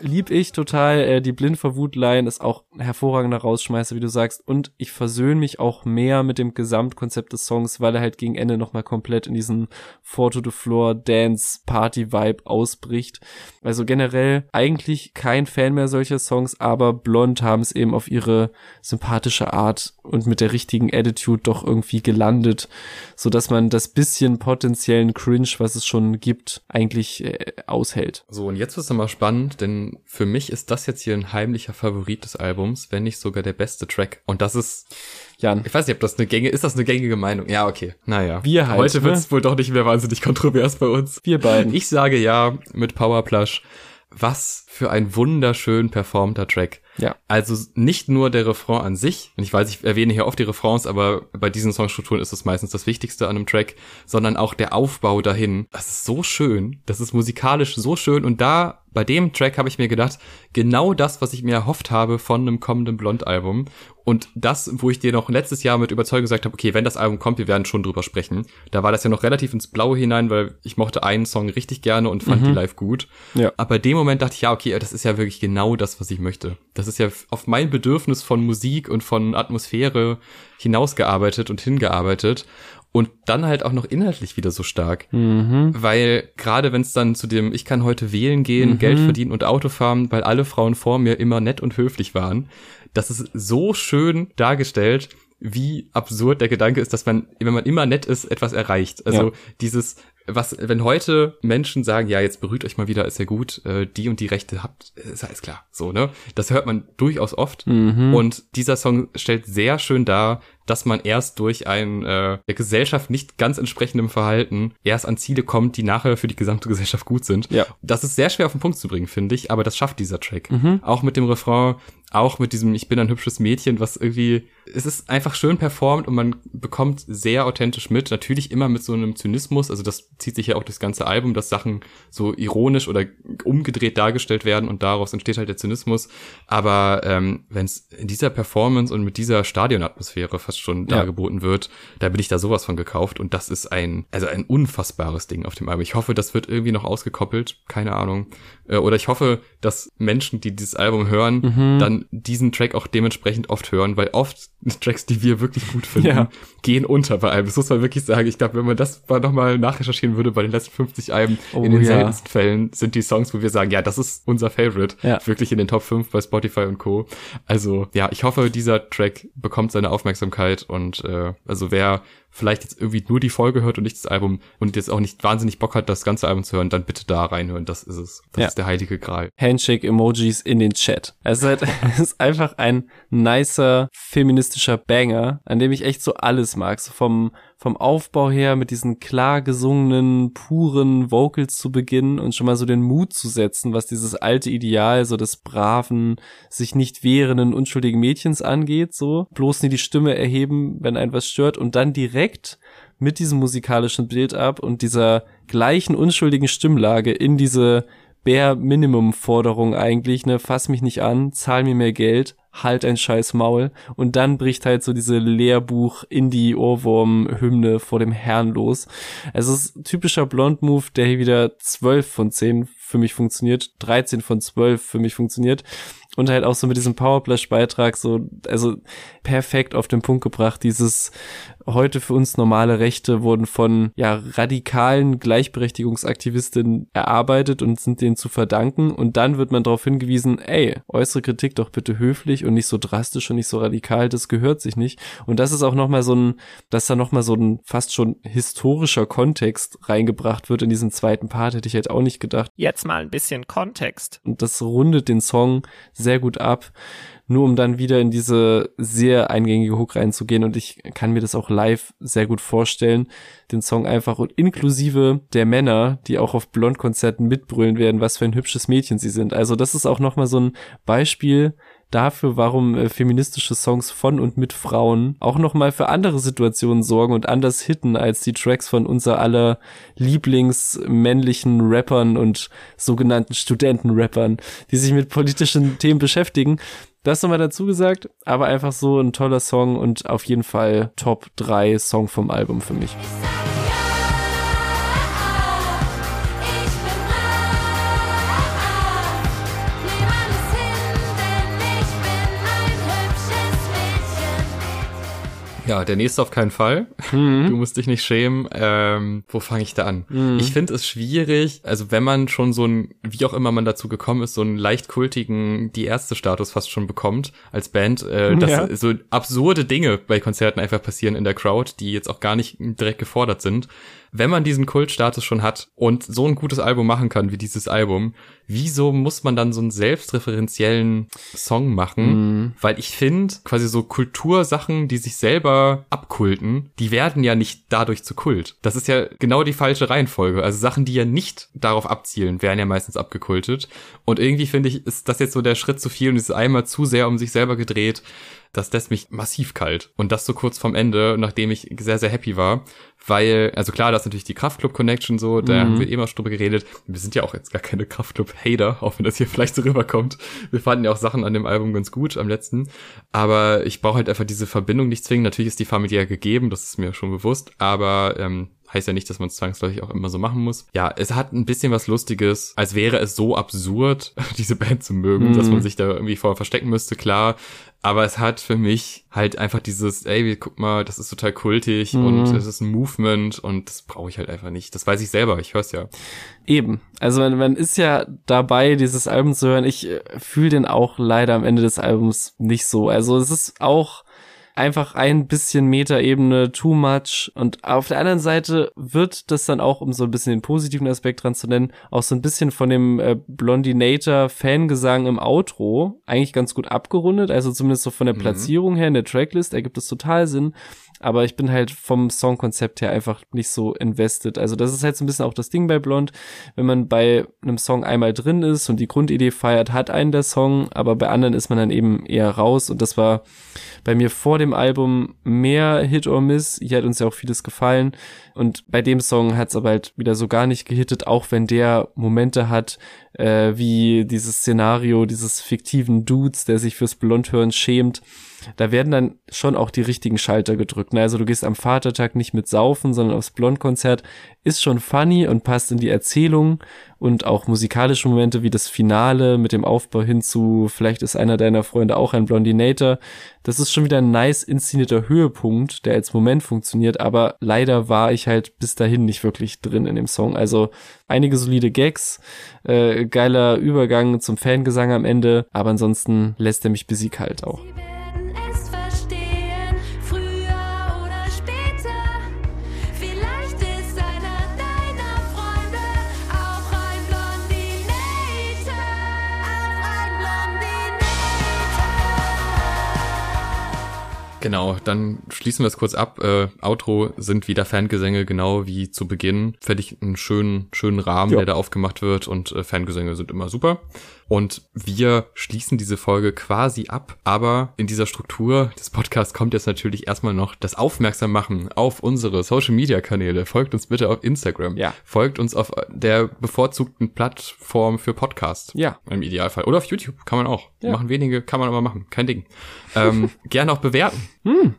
Lieb ich total. Äh, die Blind vor Wut Line ist auch ein hervorragender Rausschmeißer, wie du sagst. Und ich versöhne mich auch mehr mit dem Gesamtkonzept des Songs, weil er halt gegen Ende nochmal komplett in diesen Four to the Floor Dance Party Vibe ausbricht. Also generell eigentlich kein Fan mehr solcher Songs, aber Blond haben es eben auf ihre sympathische Art und mit der richtigen Attitude doch irgendwie gelandet, so dass man das bisschen potenziellen Cringe, was es schon gibt, eigentlich äh, aushält. So, und jetzt wird's nochmal spannend, denn ähm, für mich ist das jetzt hier ein heimlicher Favorit des Albums, wenn nicht sogar der beste Track. Und das ist, Jan. ich weiß nicht, ob das eine gängige, ist das eine gängige Meinung? Ja, okay. Naja. Wir halt, Heute ne? wird's wohl doch nicht mehr wahnsinnig kontrovers bei uns. Wir beiden. Ich sage ja mit Powerplush. Was für ein wunderschön performter Track. Ja. Also nicht nur der Refrain an sich, und ich weiß, ich erwähne hier oft die Refrains, aber bei diesen Songstrukturen ist es meistens das Wichtigste an einem Track, sondern auch der Aufbau dahin. Das ist so schön, das ist musikalisch so schön und da bei dem Track habe ich mir gedacht, genau das, was ich mir erhofft habe von einem kommenden Blond-Album und das, wo ich dir noch letztes Jahr mit Überzeugung gesagt habe, okay, wenn das Album kommt, wir werden schon drüber sprechen. Da war das ja noch relativ ins Blaue hinein, weil ich mochte einen Song richtig gerne und fand die live gut. Ja. Aber dem Moment dachte ich, ja, okay, das ist ja wirklich genau das, was ich möchte. Das ist ja auf mein Bedürfnis von Musik und von Atmosphäre hinausgearbeitet und hingearbeitet. Und dann halt auch noch inhaltlich wieder so stark. Weil gerade wenn es dann zu dem, ich kann heute wählen gehen, Geld verdienen und Auto fahren, weil alle Frauen vor mir immer nett und höflich waren, das ist so schön dargestellt, wie absurd der Gedanke ist, dass man, wenn man immer nett ist, etwas erreicht. Also Ja. dieses, was, wenn heute Menschen sagen, ja, jetzt berührt euch mal wieder, ist ja gut, äh, die und die Rechte habt, ist alles klar. So, ne? Das hört man durchaus oft. Und dieser Song stellt sehr schön dar, dass man erst durch ein äh, der Gesellschaft nicht ganz entsprechendem Verhalten erst an Ziele kommt, die nachher für die gesamte Gesellschaft gut sind. Ja. Das ist sehr schwer auf den Punkt zu bringen, finde ich, aber das schafft dieser Track. Auch mit dem Refrain, auch mit diesem Ich bin ein hübsches Mädchen, was irgendwie, es ist einfach schön performt und man bekommt sehr authentisch mit. Natürlich immer mit so einem Zynismus, also das zieht sich ja auch das ganze Album, dass Sachen so ironisch oder umgedreht dargestellt werden und daraus entsteht halt der Zynismus. Aber ähm, wenn es in dieser Performance und mit dieser Stadionatmosphäre fast schon Ja. dargeboten wird, da bin ich da sowas von gekauft und das ist ein, also ein unfassbares Ding auf dem Album. Ich hoffe, das wird irgendwie noch ausgekoppelt, keine Ahnung. Äh, Oder ich hoffe, dass Menschen, die dieses Album hören, dann diesen Track auch dementsprechend oft hören, weil oft Tracks, die wir wirklich gut finden, Ja. gehen unter bei Alben. Das muss man wirklich sagen. Ich glaube, wenn man das mal nochmal nachrecherchieren würde bei den letzten 50 Alben, Oh, in den ja. seltensten Fällen sind die Songs, wo wir sagen, ja, das ist unser Favorite. Ja. Wirklich in den Top 5 bei Spotify und Co. Also, ja, ich hoffe, dieser Track bekommt seine Aufmerksamkeit und äh, also wer vielleicht jetzt irgendwie nur die Folge hört und nicht das Album und jetzt auch nicht wahnsinnig Bock hat, das ganze Album zu hören, dann bitte da reinhören. Das ist es. Das Ja. ist der heilige Gral. Handshake-Emojis in den Chat. Es ist, halt, es ist einfach ein nicer feministischer Banger, an dem ich echt so alles mag. So vom, vom Aufbau her mit diesen klar gesungenen, puren Vocals zu beginnen und schon mal so den Mut zu setzen, was dieses alte Ideal so des braven, sich nicht wehrenden, unschuldigen Mädchens angeht, so. Bloß nie die Stimme erheben, wenn ein was stört und dann direkt mit diesem musikalischen Bild ab und dieser gleichen unschuldigen Stimmlage in diese Bare Minimum Forderung eigentlich, ne, fass mich nicht an, zahl mir mehr Geld, halt ein scheiß Maul. Und dann bricht halt so diese Lehrbuch Indie Ohrwurm Hymne vor dem Herrn los. Es ist typischer Blond Move, der hier wieder 12 von 10 für mich funktioniert, 13 von 12 für mich funktioniert. Und halt auch so mit diesem Powerplash Beitrag so also perfekt auf den Punkt gebracht dieses heute für uns normale Rechte wurden von ja radikalen Gleichberechtigungsaktivistinnen erarbeitet und sind denen zu verdanken. Und dann wird man darauf hingewiesen, ey, äußere Kritik doch bitte höflich und nicht so drastisch und nicht so radikal, das gehört sich nicht. Und das ist auch noch mal so ein dass da noch mal so ein fast schon historischer Kontext reingebracht wird in diesen zweiten Part, hätte ich halt auch nicht gedacht. Jetzt mal ein bisschen Kontext. und das rundet den Song sehr gut ab, nur um dann wieder in diese sehr eingängige Hook reinzugehen und ich kann mir das auch live sehr gut vorstellen, den Song einfach und inklusive der Männer, die auch auf Blond-Konzerten mitbrüllen werden, was für ein hübsches Mädchen sie sind. Also das ist auch nochmal so ein Beispiel dafür, warum äh, feministische Songs von und mit Frauen auch nochmal für andere Situationen sorgen und anders hitten als die Tracks von unser aller Lieblingsmännlichen Rappern und sogenannten Studentenrappern, die sich mit politischen Themen beschäftigen. Das nochmal dazu gesagt, aber einfach so ein toller Song und auf jeden Fall Top 3 Song vom Album für mich. Ja, der nächste auf keinen Fall. Du musst dich nicht schämen. Ähm, wo fange ich da an? Ich finde es schwierig, also wenn man schon so ein, wie auch immer man dazu gekommen ist, so einen leicht kultigen, die erste Status fast schon bekommt als Band, äh, dass Ja. so absurde Dinge bei Konzerten einfach passieren in der Crowd, die jetzt auch gar nicht direkt gefordert sind. Wenn man diesen Kultstatus schon hat und so ein gutes Album machen kann wie dieses Album, wieso muss man dann so einen selbstreferenziellen Song machen? Weil ich finde, quasi so Kultursachen, die sich selber abkulten, die werden ja nicht dadurch zu Kult. Das ist ja genau die falsche Reihenfolge. Also Sachen, die ja nicht darauf abzielen, werden ja meistens abgekultet. Und irgendwie finde ich, ist das jetzt so der Schritt zu viel und es ist einmal zu sehr um sich selber gedreht. Das lässt mich massiv kalt. Und das so kurz vorm Ende, nachdem ich sehr, sehr happy war. Weil, also klar, das ist natürlich die Kraftclub-Connection so, da haben wir eh mal schon drüber geredet. Wir sind ja auch jetzt gar keine Kraftclub-Hater, auch wenn das hier vielleicht so rüberkommt. Wir fanden ja auch Sachen an dem Album ganz gut, am letzten. Aber ich brauche halt einfach diese Verbindung nicht zwingen. Natürlich ist die familiär gegeben, das ist mir schon bewusst. Aber ähm, heißt ja nicht, dass man es zwangsläufig auch immer so machen muss. Ja, es hat ein bisschen was Lustiges, als wäre es so absurd, diese Band zu mögen, dass man sich da irgendwie vor verstecken müsste, klar. Aber es hat für mich halt einfach dieses, ey, guck mal, das ist total kultig und es ist ein Movement und das brauche ich halt einfach nicht. Das weiß ich selber, ich hör's ja. Eben. Also man, man ist ja dabei, dieses Album zu hören. Ich äh, fühle den auch leider am Ende des Albums nicht so. Also es ist auch einfach ein bisschen Metaebene, too much. Und auf der anderen Seite wird das dann auch, um so ein bisschen den positiven Aspekt dran zu nennen, auch so ein bisschen von dem äh, Blondinator-Fangesang im Outro eigentlich ganz gut abgerundet. Also zumindest so von der Platzierung her in der Tracklist ergibt es total Sinn. Aber ich bin halt vom Songkonzept her einfach nicht so invested. Also das ist halt so ein bisschen auch das Ding bei Blond. Wenn man bei einem Song einmal drin ist und die Grundidee feiert, hat einen der Song, aber bei anderen ist man dann eben eher raus. Und das war bei mir vor dem Album mehr Hit or Miss. Hier hat uns ja auch vieles gefallen. Und bei dem Song hat es aber halt wieder so gar nicht gehittet, auch wenn der Momente hat, äh, wie dieses Szenario dieses fiktiven Dudes, der sich fürs Blondhören schämt. Da werden dann schon auch die richtigen Schalter gedrückt. Ne? Also du gehst am Vatertag nicht mit Saufen, sondern aufs Blondkonzert. Ist schon funny und passt in die Erzählung und auch musikalische Momente wie das Finale mit dem Aufbau hin zu vielleicht ist einer deiner Freunde auch ein Blondinator. Das ist schon wieder ein nice inszenierter Höhepunkt, der als Moment funktioniert, aber leider war ich halt bis dahin nicht wirklich drin in dem Song. Also einige solide Gags, äh, geiler Übergang zum Fangesang am Ende, aber ansonsten lässt er mich busy kalt auch. Genau, dann schließen wir es kurz ab. Äh, Outro sind wieder Fangesänge, genau wie zu Beginn. Ich einen schönen, schönen Rahmen, Ja. der da aufgemacht wird und äh, Fangesänge sind immer super. Und wir schließen diese Folge quasi ab, aber in dieser Struktur des Podcasts kommt jetzt natürlich erstmal noch das Aufmerksammachen auf unsere Social Media Kanäle. Folgt uns bitte auf Instagram. Ja. Folgt uns auf der bevorzugten Plattform für Podcasts. Ja. Im Idealfall. Oder auf YouTube. Kann man auch. Ja. Machen wenige, kann man aber machen. Kein Ding. Ähm, gerne auch bewerten.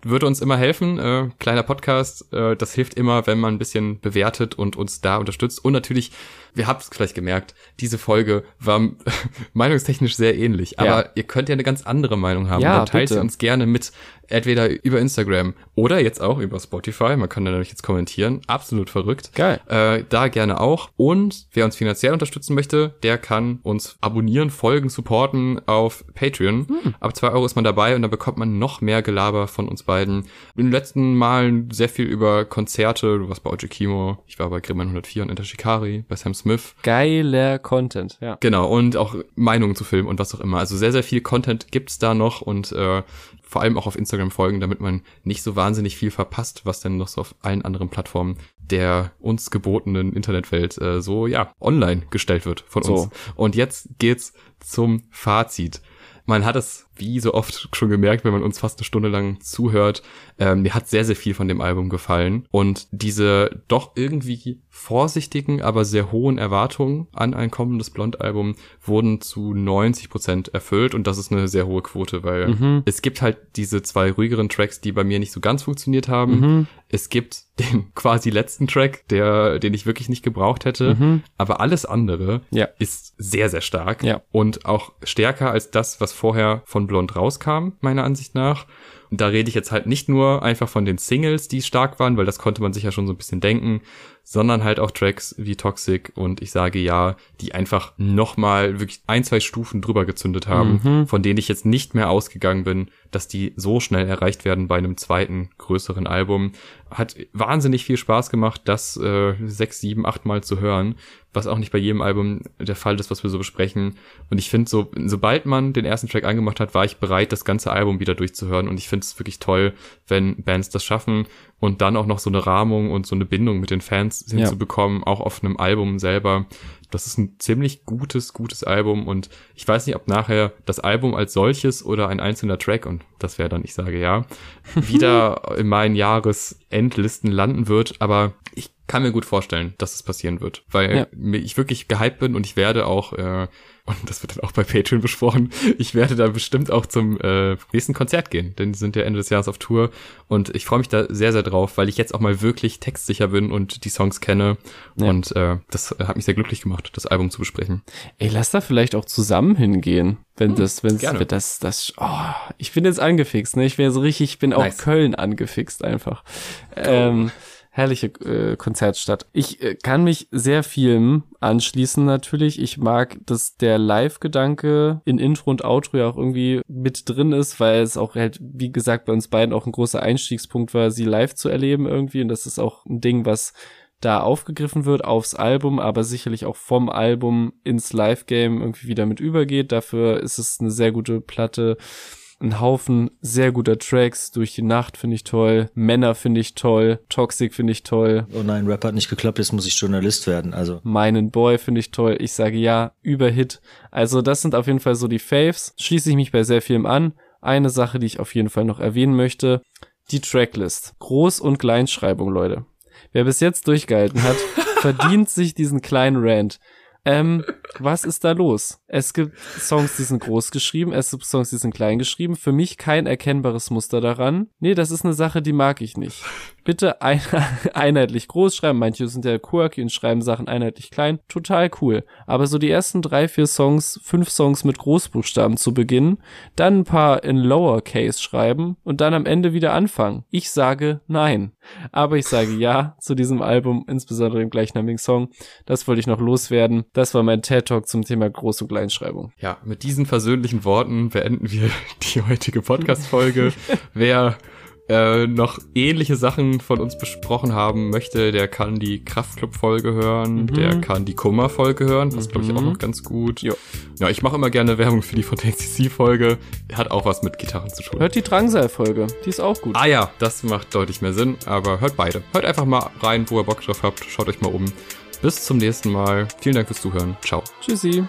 Würde uns immer helfen. Äh, kleiner Podcast. Äh, das hilft immer, wenn man ein bisschen bewertet und uns da unterstützt. Und natürlich, wir habt es vielleicht gemerkt, diese Folge war meinungstechnisch sehr ähnlich. Aber Ja. ihr könnt ja eine ganz andere Meinung haben. Ja, Dann teilt sie bitte. uns gerne mit. Entweder über Instagram oder jetzt auch über Spotify. Man kann da nämlich jetzt kommentieren. Absolut verrückt. Geil. Äh, da gerne auch. Und wer uns finanziell unterstützen möchte, der kann uns abonnieren, folgen, supporten auf Patreon. Ab zwei Euro ist man dabei und dann bekommt man noch mehr Gelaber von uns beiden. In den letzten Malen sehr viel über Konzerte. Du warst bei Oji Kimo, ich war bei Grimman 104 und Enter Shikari, bei Sam Smith. Geiler Content, ja. Genau, und auch Meinungen zu Filmen und was auch immer. Also sehr, sehr viel Content gibt's da noch und äh, vor allem auch auf Instagram folgen, damit man nicht so wahnsinnig viel verpasst, was denn noch so auf allen anderen Plattformen der uns gebotenen Internetwelt äh, so, ja, online gestellt wird von So. uns. Und jetzt geht's zum Fazit. Man hat es, wie so oft schon gemerkt, wenn man uns fast eine Stunde lang zuhört, ähm, mir hat sehr, sehr viel von dem Album gefallen. Und diese doch irgendwie vorsichtigen, aber sehr hohen Erwartungen an ein kommendes Blond-Album wurden zu 90 Prozent erfüllt. Und das ist eine sehr hohe Quote, weil es gibt halt diese zwei ruhigeren Tracks, die bei mir nicht so ganz funktioniert haben. Es gibt den quasi letzten Track, der, den ich wirklich nicht gebraucht hätte. Aber alles andere Ja. ist sehr, sehr stark. Ja. Und auch stärker als das, was vorher von Blond rauskam, meiner Ansicht nach. Da rede ich jetzt halt nicht nur einfach von den Singles, die stark waren, weil das konnte man sich ja schon so ein bisschen denken, sondern halt auch Tracks wie Toxic und ich sage ja, die einfach nochmal wirklich ein, zwei Stufen drüber gezündet haben, von denen ich jetzt nicht mehr ausgegangen bin, dass die so schnell erreicht werden bei einem zweiten, größeren Album. Hat wahnsinnig viel Spaß gemacht, das äh, sechs, sieben, acht Mal zu hören, was auch nicht bei jedem Album der Fall ist, was wir so besprechen. Und ich finde, so, sobald man den ersten Track angemacht hat, war ich bereit, das ganze Album wieder durchzuhören. Und ich finde es wirklich toll, wenn Bands das schaffen und dann auch noch so eine Rahmung und so eine Bindung mit den Fans hinzubekommen, auch auf einem Album selber. Das ist ein ziemlich gutes, gutes Album und ich weiß nicht, ob nachher das Album als solches oder ein einzelner Track, und das wäre dann, ich sage ja, wieder in meinen Jahresendlisten landen wird, aber ich kann mir gut vorstellen, dass es passieren wird, weil Ja. ich wirklich gehypt bin und ich werde auch, äh, und das wird dann auch bei Patreon besprochen, ich werde da bestimmt auch zum äh, nächsten Konzert gehen, denn die sind ja Ende des Jahres auf Tour und ich freue mich da sehr, sehr drauf, weil ich jetzt auch mal wirklich textsicher bin und die Songs kenne Ja. und äh, das hat mich sehr glücklich gemacht, das Album zu besprechen. Ey, lass da vielleicht auch zusammen hingehen, wenn das, wenn das, das, oh, ich bin jetzt angefixt, ne? Ich wäre so richtig, ich bin auch Nice. Köln angefixt einfach. Ähm, herrliche äh, Konzertstadt. Ich äh, kann mich sehr vielem anschließen natürlich. Ich mag, dass der Live-Gedanke in Intro und Outro ja auch irgendwie mit drin ist, weil es auch halt, wie gesagt, bei uns beiden auch ein großer Einstiegspunkt war, sie live zu erleben irgendwie. Und das ist auch ein Ding, was da aufgegriffen wird aufs Album, aber sicherlich auch vom Album ins Live-Game irgendwie wieder mit übergeht. Dafür ist es eine sehr gute Platte. Ein Haufen sehr guter Tracks. Durch die Nacht finde ich toll. Männer finde ich toll. Toxic finde ich toll. Oh nein, Rap hat nicht geklappt, jetzt muss ich Journalist werden. Also Meinen Boy finde ich toll. Ich sage ja, Überhit. Also das sind auf jeden Fall so die Faves. Schließe ich mich bei sehr vielem an. Eine Sache, die ich auf jeden Fall noch erwähnen möchte. Die Tracklist. Groß- und Kleinschreibung, Leute. Wer bis jetzt durchgehalten hat, verdient sich diesen kleinen Rant. Ähm, was ist da los? Es gibt Songs, die sind groß geschrieben, es gibt Songs, die sind klein geschrieben. Für mich kein erkennbares Muster daran. Nee, das ist eine Sache, die mag ich nicht. Bitte ein, einheitlich groß schreiben. Manche sind ja quirky und schreiben Sachen einheitlich klein. Total cool. Aber so die ersten drei, vier Songs, fünf Songs mit Großbuchstaben zu beginnen, dann ein paar in Lowercase schreiben und dann am Ende wieder anfangen. Ich sage nein. Aber ich sage ja zu diesem Album, insbesondere dem gleichnamigen Song. Das wollte ich noch loswerden. Das war mein TED-Talk zum Thema Groß- und Kleinschreibung. Ja, mit diesen versöhnlichen Worten beenden wir die heutige Podcast-Folge. Wer äh, noch ähnliche Sachen von uns besprochen haben möchte, der kann die Kraftclub-Folge hören, der kann die Kummer-Folge hören, das glaube ich auch noch ganz gut. Jo. Ja, ich mache immer gerne Werbung für die Fontaine CC-Folge, hat auch was mit Gitarren zu tun. Hört die Drangsal-Folge. Die ist auch gut. Ah ja, das macht deutlich mehr Sinn, aber hört beide. Hört einfach mal rein, wo ihr Bock drauf habt, schaut euch mal um. Bis zum nächsten Mal. Vielen Dank fürs Zuhören. Ciao. Tschüssi.